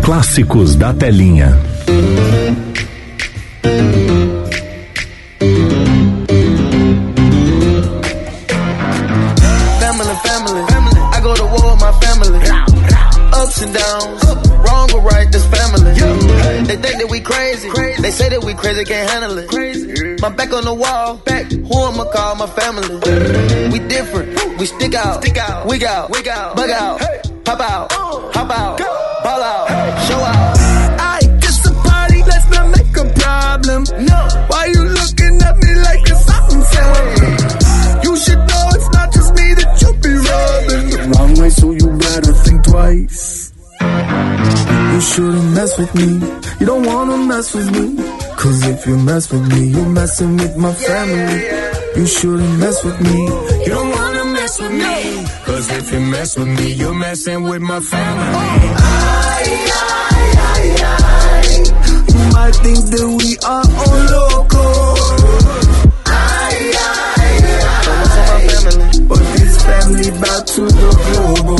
Clássicos da telinha. Family, family, I go to war with my family. Ups and downs, wrong or right, this family. They think that we crazy. They say that we crazy, can't handle it. My back on the wall, back. Who I'ma call my family? We different, we stick out, stick out, wig out, bug out, pop out, hop out, No, why you looking at me like it's something family? You should know it's not just me that you be rubbing the wrong way, so you better think twice. You shouldn't mess with me. You don't wanna mess with me. Cause if you mess with me, you're messing with my family. You shouldn't mess with me. You don't wanna mess with me. Cause if you mess with me, you're messing with my family. I, I, I, You might think that we are all loco. But this family back to the global.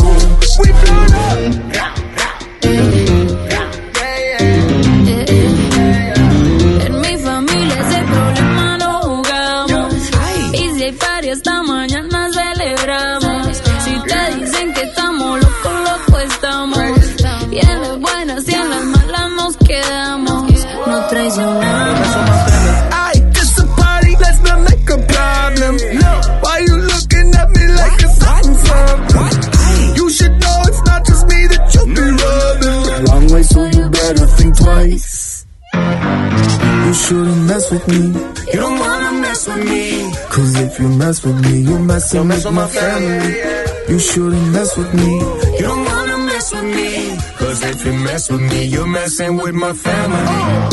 Mess with me. You don't wanna mess with me. Cause if you mess with me, you're messing with my family. You shouldn't mess with me. You don't wanna mess with me. Cause if you mess with me, you're messing with my family.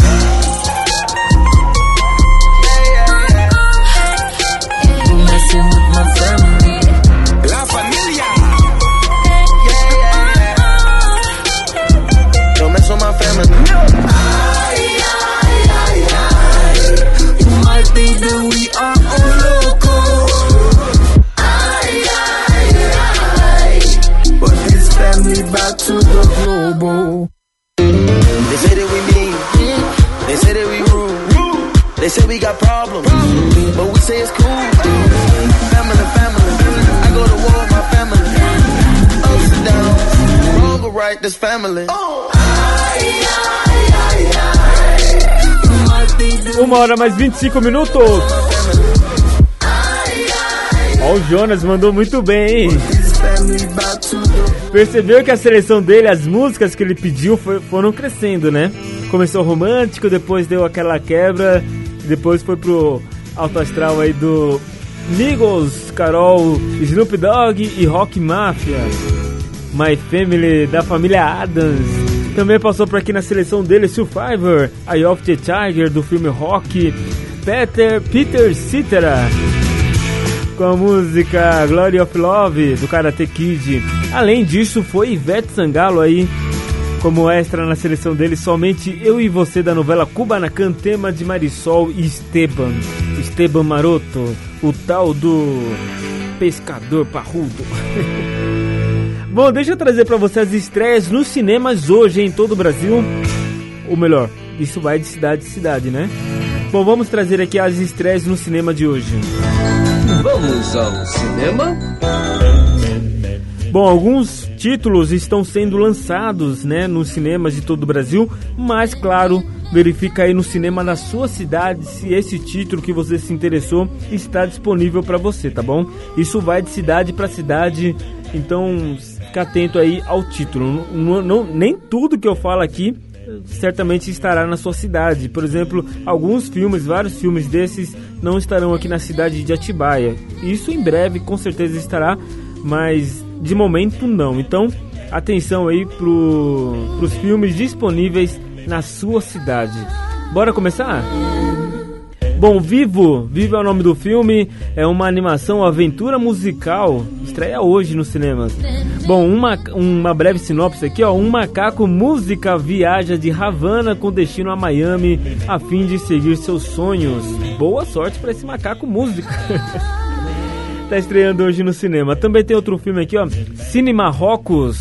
You're Hora mais 25 minutos. Ó, o Jonas mandou muito bem? Percebeu que a seleção dele, as músicas que ele pediu foram crescendo, né? Começou romântico, depois deu aquela quebra, depois foi pro alto astral aí do Migos, Carol, Snoop Dogg e Rock Mafia. My Family da família Adams. Também passou por aqui na seleção dele Survivor, Eye of the Tiger do filme Rock, Peter Peter Cetera com a música Glory of Love do Karate Kid. Além disso, foi Ivete Sangalo aí como extra na seleção dele, somente eu e você da novela Kubanacan, tema de Marisol e Esteban. Esteban Maroto, o tal do pescador parrudo. Bom, deixa eu trazer pra você as estreias nos cinemas hoje em todo o Brasil. Ou melhor, isso vai de cidade em cidade, né? Bom, vamos trazer aqui as estreias no cinema de hoje. Vamos ao cinema? Bom, alguns títulos estão sendo lançados, né, nos cinemas de todo o Brasil, mas claro, verifica aí no cinema da sua cidade se esse título que você se interessou está disponível para você, tá bom? Isso vai de cidade para cidade, então fica atento aí ao título. Não, não- nem tudo que eu falo aqui certamente estará na sua cidade. Por exemplo, alguns filmes, vários filmes desses não estarão aqui na cidade de Atibaia. Isso em breve com certeza estará, mas de momento não. Então, atenção aí pro, pros filmes disponíveis na sua cidade. Bora começar? Bom, Vivo, Vivo é o nome do filme, é uma animação aventura musical, estreia hoje nos cinemas. Bom, uma, uma breve sinopse aqui, ó, um macaco música viaja de Havana com destino a Miami a fim de seguir seus sonhos. Boa sorte para esse macaco música. tá estreando hoje no cinema. Também tem outro filme aqui, ó, Cine Marrocos.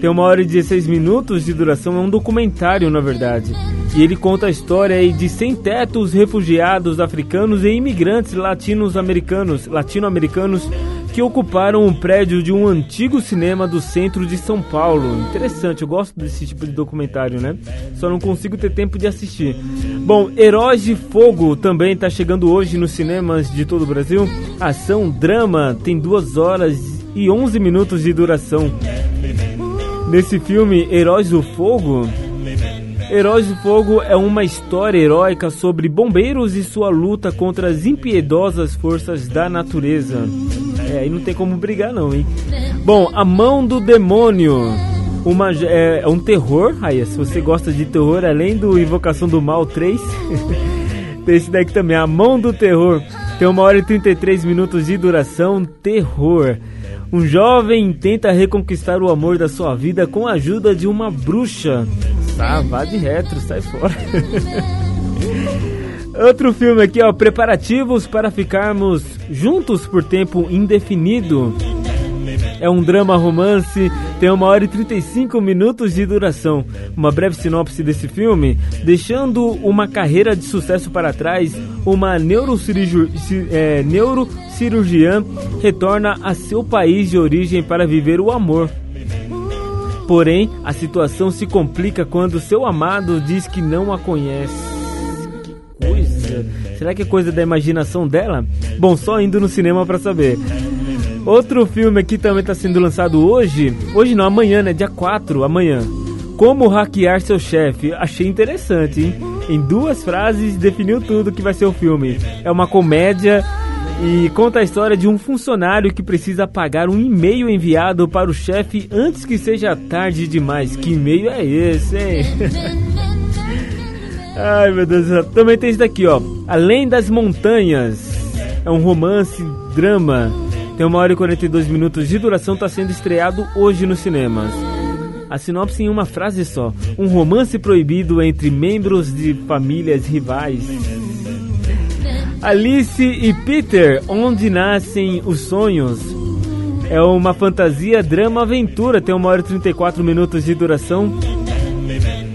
Tem uma hora e 16 minutos de duração, é um documentário na verdade. E ele conta a história de sem-tetos, refugiados africanos e imigrantes latino-americanos, latino-americanos que ocuparam um prédio de um antigo cinema do centro de São Paulo. Interessante, eu gosto desse tipo de documentário, né? Só não consigo ter tempo de assistir. Bom, Heróis de Fogo também está chegando hoje nos cinemas de todo o Brasil. Ação, drama, tem duas horas e 11 minutos de duração. Nesse filme, Heróis do Fogo, Heróis do Fogo é uma história heróica sobre bombeiros e sua luta contra as impiedosas forças da natureza. É, aí não tem como brigar não, hein? Bom, A Mão do Demônio. Uma, é, é um terror. Aí, se você gosta de terror, além do Invocação do Mal 3, tem esse daqui também, A Mão do Terror. Tem uma hora e 33 minutos de duração. Terror. Um jovem tenta reconquistar o amor da sua vida com a ajuda de uma bruxa. Tá, vá de retro, sai fora. Outro filme aqui, ó, Preparativos para ficarmos juntos por tempo indefinido. É um drama romance, tem uma hora e 35 minutos de duração. Uma breve sinopse desse filme: deixando uma carreira de sucesso para trás, uma é, neurocirurgiã retorna a seu país de origem para viver o amor. Porém, a situação se complica quando seu amado diz que não a conhece. Que coisa! Será que é coisa da imaginação dela? Bom, só indo no cinema para saber. Outro filme aqui também está sendo lançado hoje. Hoje não, amanhã, né? Dia 4, amanhã. Como hackear seu chefe. Achei interessante, hein? Em duas frases definiu tudo que vai ser o filme. É uma comédia e conta a história de um funcionário que precisa pagar um e-mail enviado para o chefe antes que seja tarde demais. Que e-mail é esse, hein? Ai meu Deus, também tem isso daqui, ó. Além das montanhas. É um romance, drama. Tem uma hora e 42 minutos de duração, está sendo estreado hoje nos cinemas. A sinopse em uma frase só: um romance proibido entre membros de famílias rivais. Alice e Peter, onde nascem os sonhos. É uma fantasia, drama, aventura. Tem uma hora e 34 minutos de duração.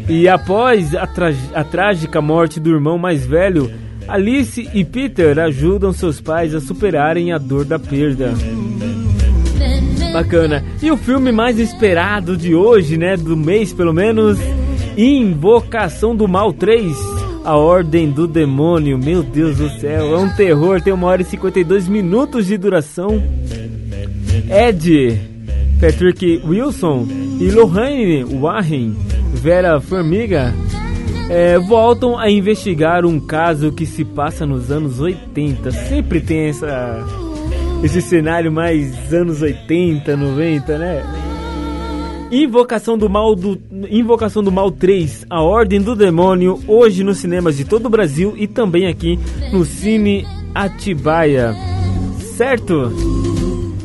E após a, a trágica morte do irmão mais velho, Alice e Peter ajudam seus pais a superarem a dor da perda. Bacana. E o filme mais esperado de hoje, né? Do mês pelo menos. Invocação do Mal 3 a Ordem do Demônio, meu Deus do céu, é um terror, tem uma hora e 52 minutos de duração. Ed, Patrick Wilson e Lorraine Warren, Vera Formiga, é, voltam a investigar um caso que se passa nos anos 80. Sempre tem essa, esse cenário mais anos 80, 90, né? Invocação do Mal do Invocação do Mal 3, A Ordem do Demônio, hoje nos cinemas de todo o Brasil e também aqui no Cine Atibaia. Certo?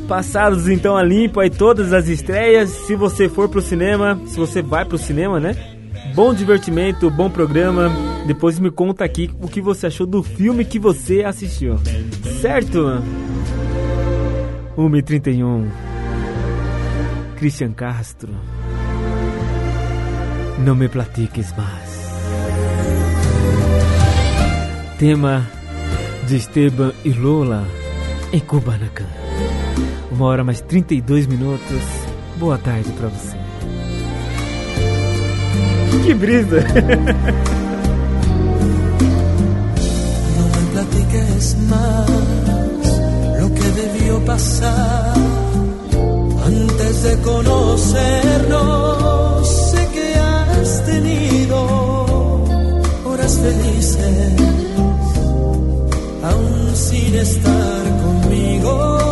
Passados então a limpo aí todas as estreias. Se você for pro cinema, se você vai pro cinema, né? Bom divertimento, bom programa. Depois me conta aqui o que você achou do filme que você assistiu. Certo? 1h31 Cristian Castro. Não me platiques mais. Tema de Esteban e Lola em Kubanacan. Uma hora mais 32 minutos. Boa tarde para você. Que brisa! Não me platiques más lo que debió pasar antes de conocernos, sé que has tenido horas felices, aún sin estar conmigo.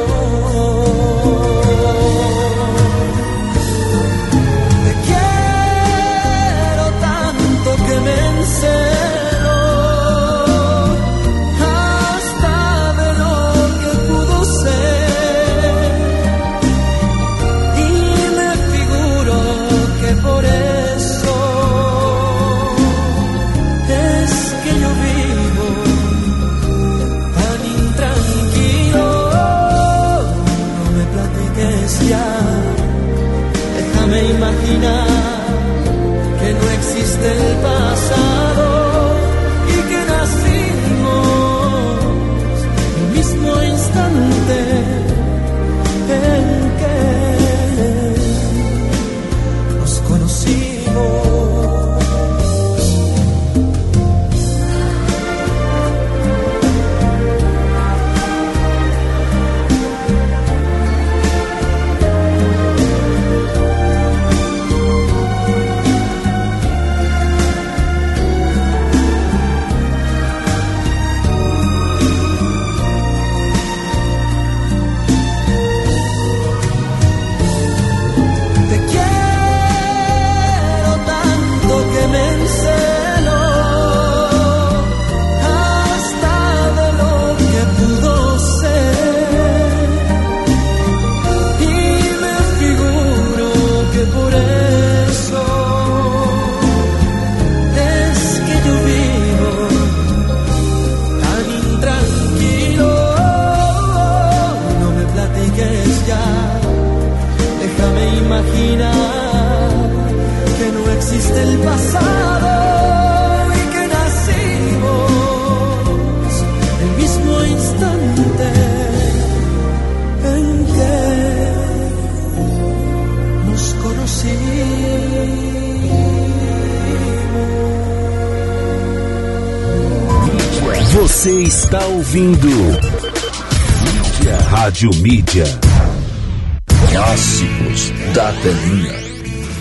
Ouvindo Mídia. Rádio Mídia. Clássicos da telinha.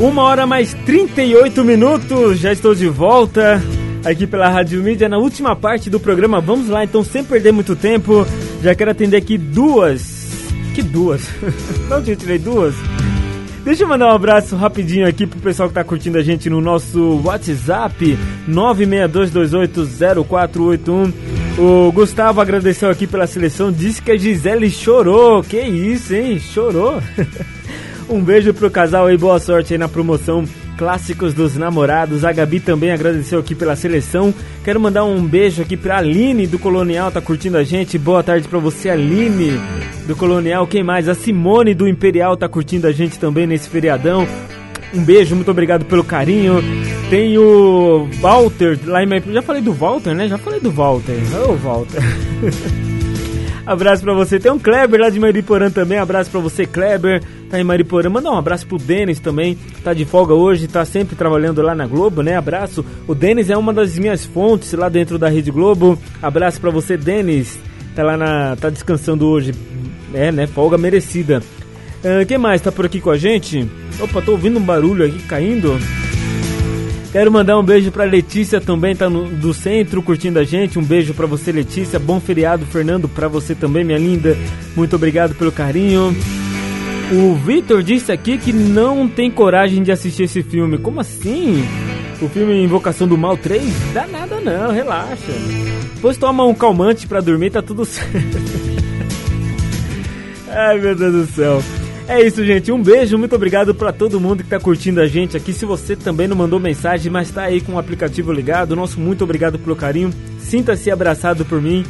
Uma hora mais 38 minutos, já estou de volta aqui pela Rádio Mídia na última parte do programa. Vamos lá, então, sem perder muito tempo, já quero atender aqui duas. Que duas? Não eu tirei duas? Deixa eu mandar um abraço rapidinho aqui pro pessoal que tá curtindo a gente no nosso WhatsApp 962280481. O Gustavo agradeceu aqui pela seleção, disse que a Gisele chorou. Que isso, hein? Chorou. um beijo pro casal aí, boa sorte aí na promoção Clássicos dos Namorados. A Gabi também agradeceu aqui pela seleção. Quero mandar um beijo aqui pra Aline do Colonial, tá curtindo a gente. Boa tarde pra você, Aline do Colonial. Quem mais? A Simone do Imperial tá curtindo a gente também nesse feriadão. Um beijo, muito obrigado pelo carinho. Tem o Walter lá em Maipú. Já falei do Walter, né? Já falei do Walter. Ô, oh, Walter. abraço pra você. Tem um Kleber lá de Mariporã também. Abraço pra você, Kleber. Tá em Mariporã. Manda um abraço pro Denis também. Tá de folga hoje, tá sempre trabalhando lá na Globo, né? Abraço. O Denis é uma das minhas fontes lá dentro da Rede Globo. Abraço pra você, Denis. Tá lá na. tá descansando hoje. É, né? Folga merecida. Uh, quem mais tá por aqui com a gente? Opa, tô ouvindo um barulho aqui caindo. Quero mandar um beijo pra Letícia também, tá no, do centro curtindo a gente. Um beijo pra você, Letícia. Bom feriado, Fernando, pra você também, minha linda. Muito obrigado pelo carinho. O Vitor disse aqui que não tem coragem de assistir esse filme. Como assim? O filme Invocação do Mal 3? Dá nada não, relaxa. Depois toma um calmante pra dormir, tá tudo certo. Ai meu Deus do céu. É isso, gente. Um beijo, muito obrigado para todo mundo que tá curtindo a gente aqui. Se você também não mandou mensagem, mas tá aí com o aplicativo ligado, nosso muito obrigado pelo carinho. Sinta-se abraçado por mim.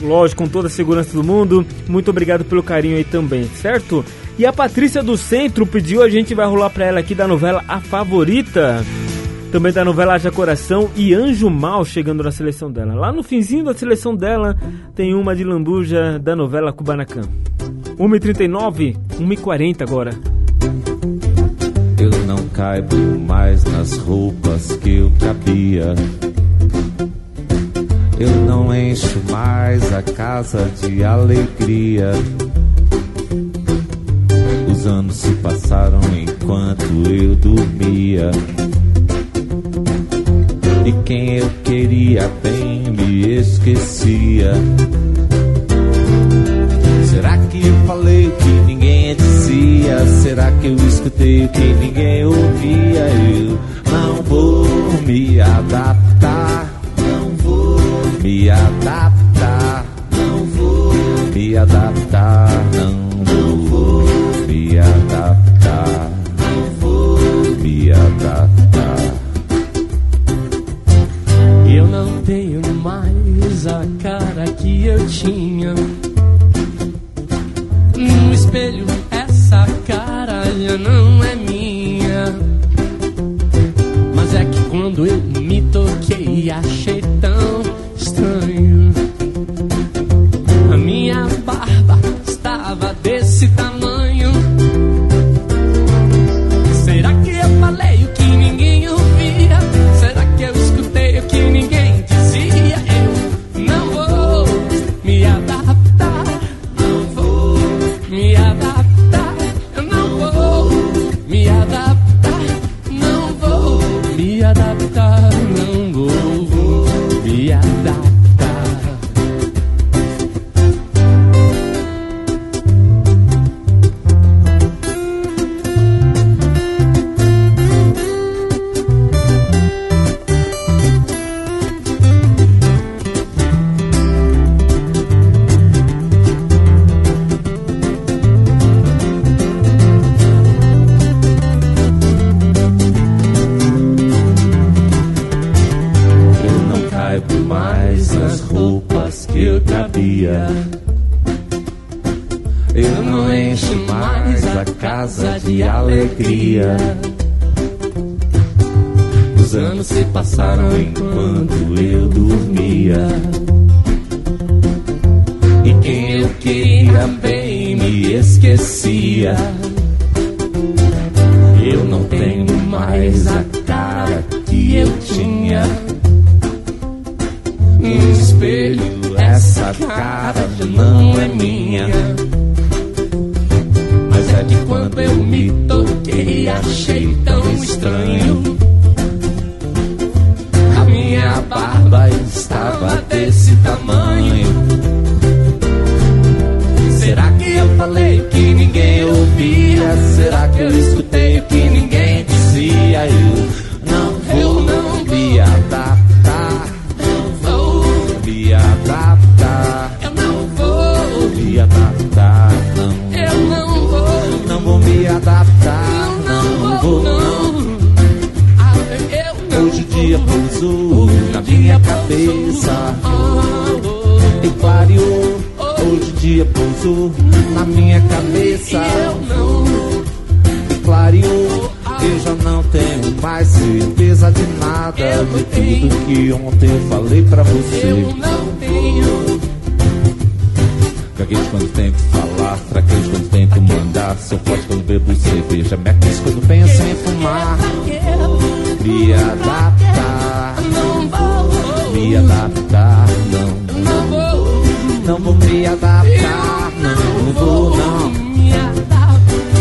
Lógico, com toda a segurança do mundo. Muito obrigado pelo carinho aí também, certo? E a Patrícia do Centro pediu, a gente vai rolar pra ela aqui da novela A Favorita. Também da novela Haja Coração e Anjo Mal chegando na seleção dela. Lá no finzinho da seleção dela tem uma de lambuja da novela Kubanacan. 1h39, 1h40 agora. Eu não caibo mais nas roupas que eu cabia. Eu não encho mais a casa de alegria. Os anos se passaram enquanto eu dormia. E quem eu queria bem me esquecia. Que eu falei o que ninguém dizia? Será que eu escutei o que ninguém ouvia? Eu não vou me adaptar. Não vou me adaptar. Não vou me adaptar. Não vou me adaptar. Não vou me adaptar. Eu não tenho mais a cara que eu tinha espelho essa cara já não é minha. Mas é que quando eu me toquei, achei enquanto eu dormia. E quem eu queria bem me esquecia. Eu não tenho mais a cara que eu tinha. Um espelho essa cara não é minha. Mas é de quando eu me toquei, achei tão estranho. Barba estava desse tamanho. Será que eu falei que ninguém ouvia? Será que eu escutei o que ninguém dizia? Eu não vou não me adaptar. Não vou me adaptar. Eu não vou me adaptar. Não. Eu não vou. Não vou me adaptar. Não vou não. Hoje o dia pousou na minha cabeça e clareou. Hoje o dia pousou na minha cabeça e clareou. Eu já não tenho mais certeza de nada de tudo que ontem eu falei pra você. Eu não tenho. Gaguejo quando que falar, traquejo quando que mandar. Sou forte quando bebo cerveja, mequis quando penso em fumar. Me adaptar, me adaptar, não, não vou, não vou me adaptar, não vou, não.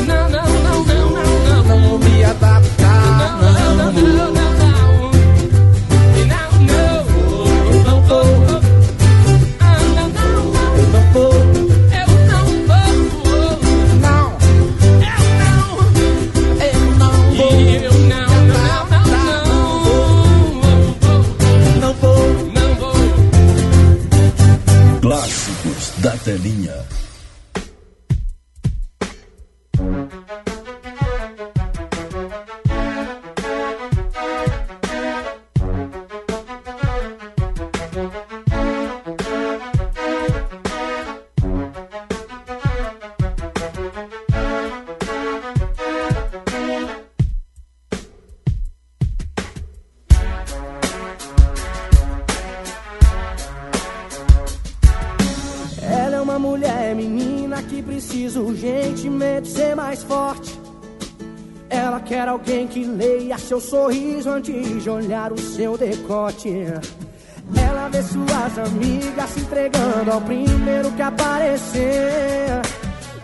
Não, não, não, não, não, não, não vou me adaptar, não, não, não, não. Sorriso antes de olhar o seu decote. Ela vê suas amigas se entregando ao primeiro que aparecer.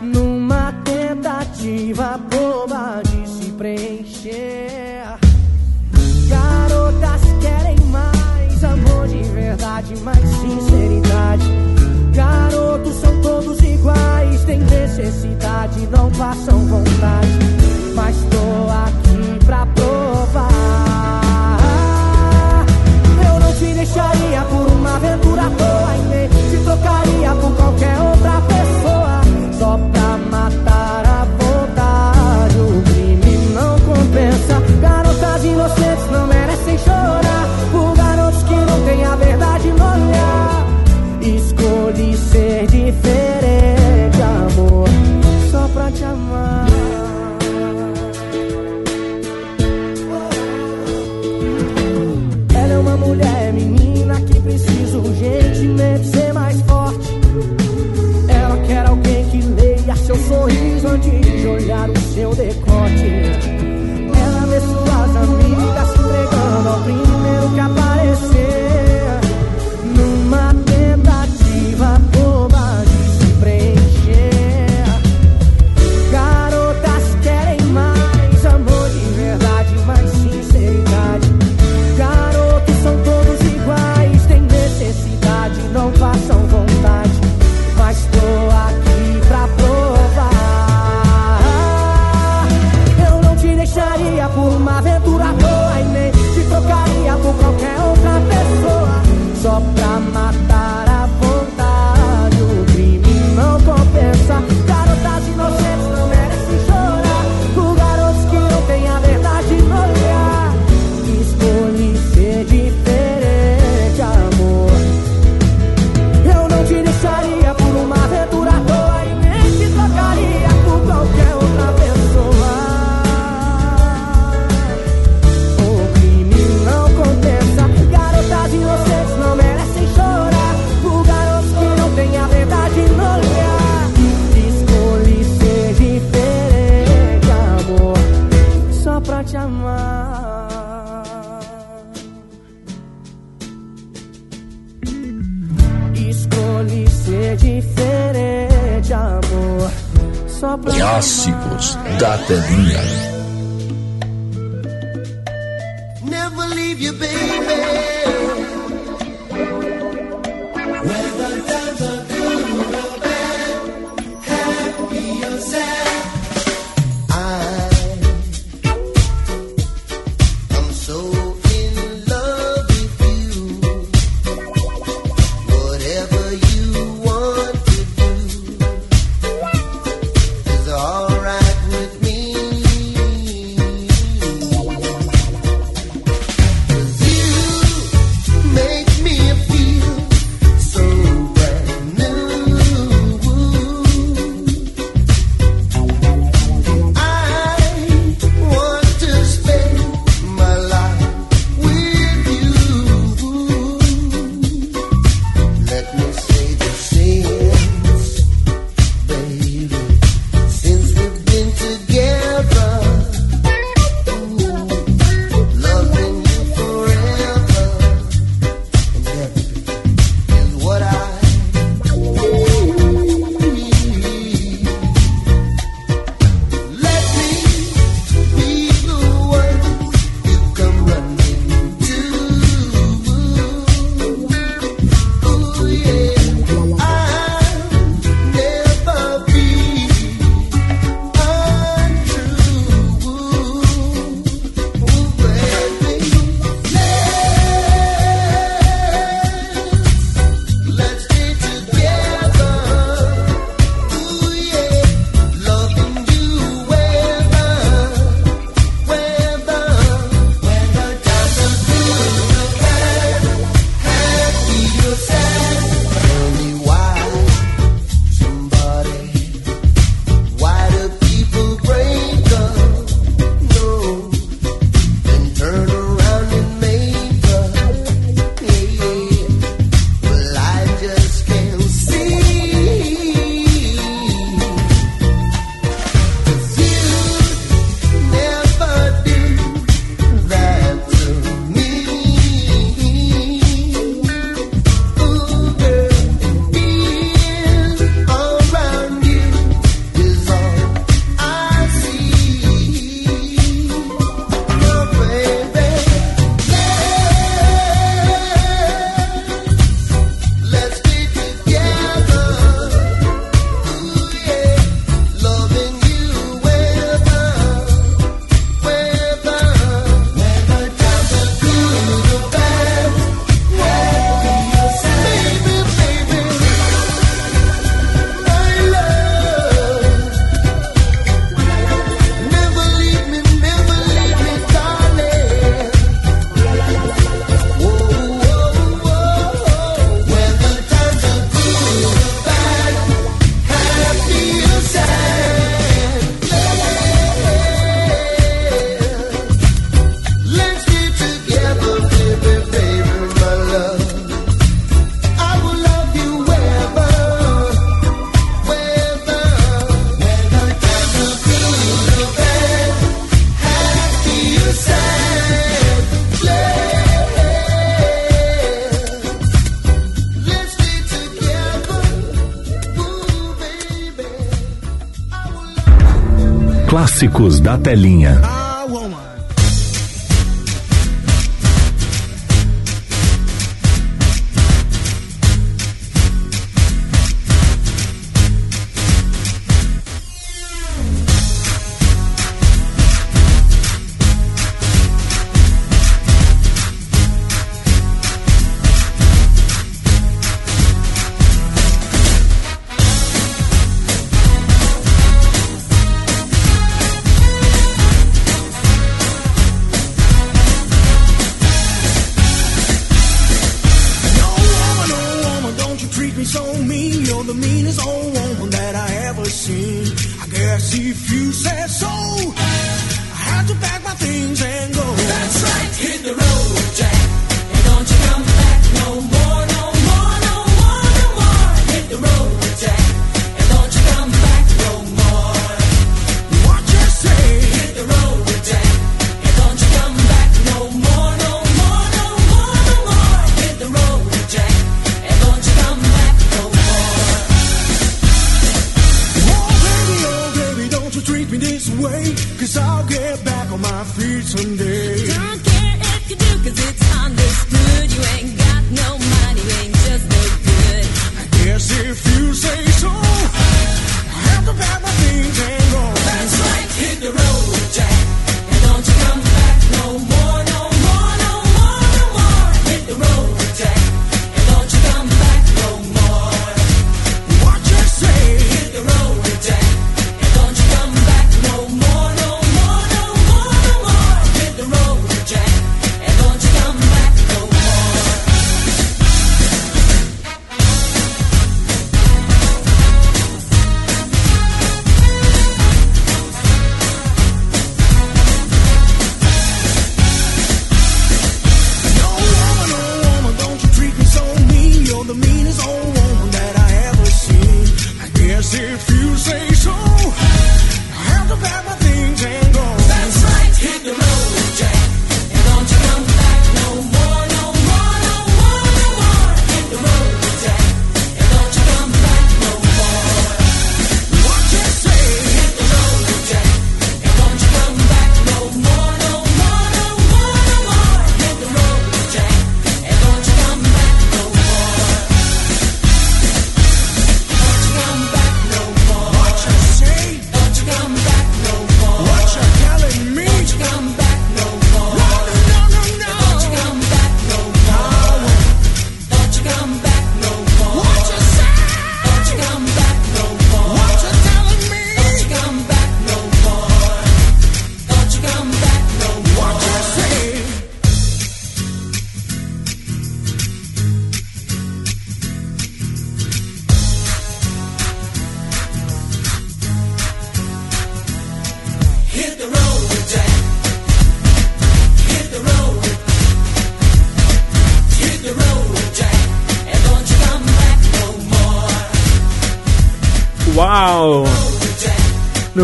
Numa tentativa boba de se preencher. Garotas querem mais amor de verdade, mais sinceridade. Garotos são todos iguais, têm necessidade, não passam vontade. Mas toa, da telinha.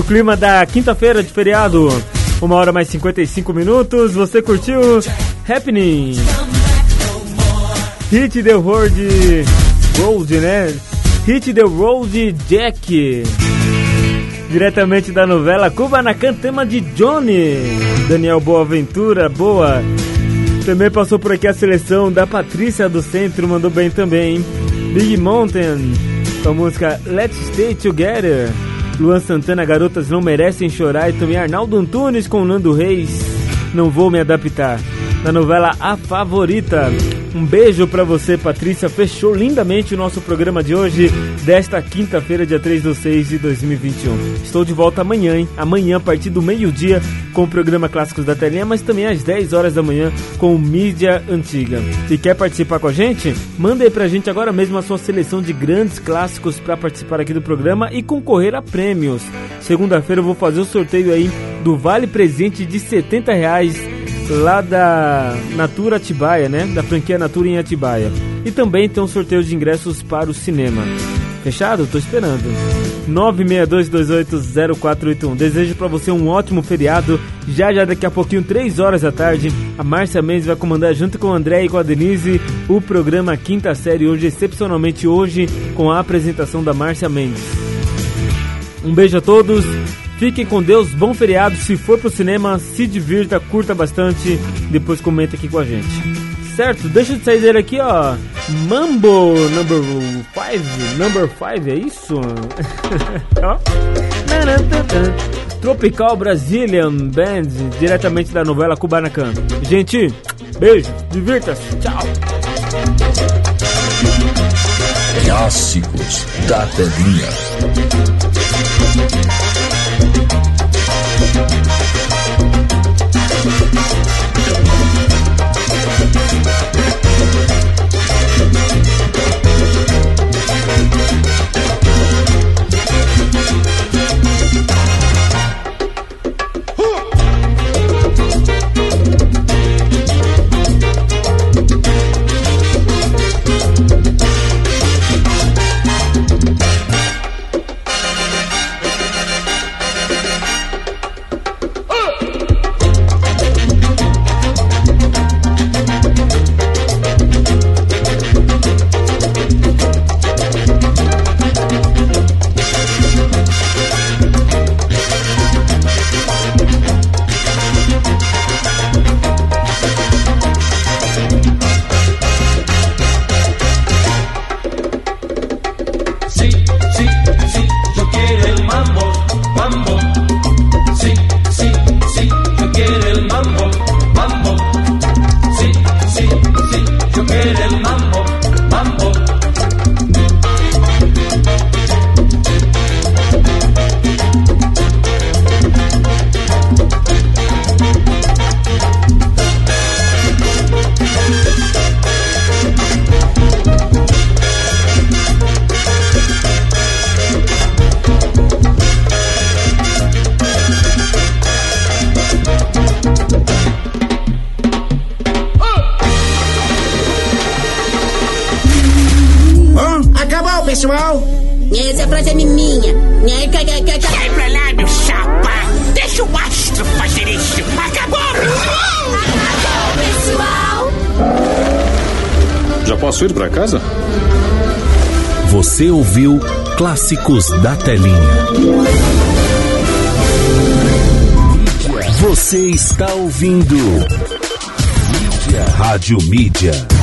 Clima da quinta-feira de feriado, uma hora mais 55 minutos, você curtiu Happening? Hit the Road Road, né? Hit the Road Jack. Diretamente da novela Kubanacan, tema de Johnny. Daniel Boaventura, boa. Também passou por aqui a seleção da Patrícia do Centro, mandou bem também. Big Mountain, a música Let's Stay Together. Luan Santana, Garotas Não Merecem Chorar. E também Arnaldo Antunes com Nando Reis, Não Vou Me Adaptar. Na novela A Favorita. Um beijo pra você, Patrícia. Fechou lindamente o nosso programa de hoje, desta quinta-feira, dia 3 de 6 de 2021. Estou de volta amanhã, hein? Amanhã, a partir do meio-dia, com o programa Clássicos da Telinha, mas também às 10 horas da manhã com o Mídia Antiga. Se quer participar com a gente, manda aí pra gente agora mesmo a sua seleção de grandes clássicos para participar aqui do programa e concorrer a prêmios. Segunda-feira eu vou fazer o sorteio aí do Vale Presente de 70 reais lá da Natura Atibaia, né? Da franquia Natura em Atibaia. E também tem um sorteio de ingressos para o cinema. Fechado? Tô esperando. 962280481. Desejo para você um ótimo feriado. Já já daqui a pouquinho, 3 horas da tarde, a Márcia Mendes vai comandar junto com o André e com a Denise o programa Quinta Série hoje, excepcionalmente hoje, com a apresentação da Márcia Mendes. Um beijo a todos. Fiquem com Deus, bom feriado. Se for pro cinema, se divirta, curta bastante. Depois comenta aqui com a gente. Certo? Deixa de sair dele aqui, ó. Mambo number 5. Number 5, é isso? Tropical Brazilian Band, diretamente da novela Kubanacan. Gente, beijo, divirta-se, tchau. Clássicos da telinha. Você ouviu Clássicos da Telinha. Você está ouvindo Rádio Mídia.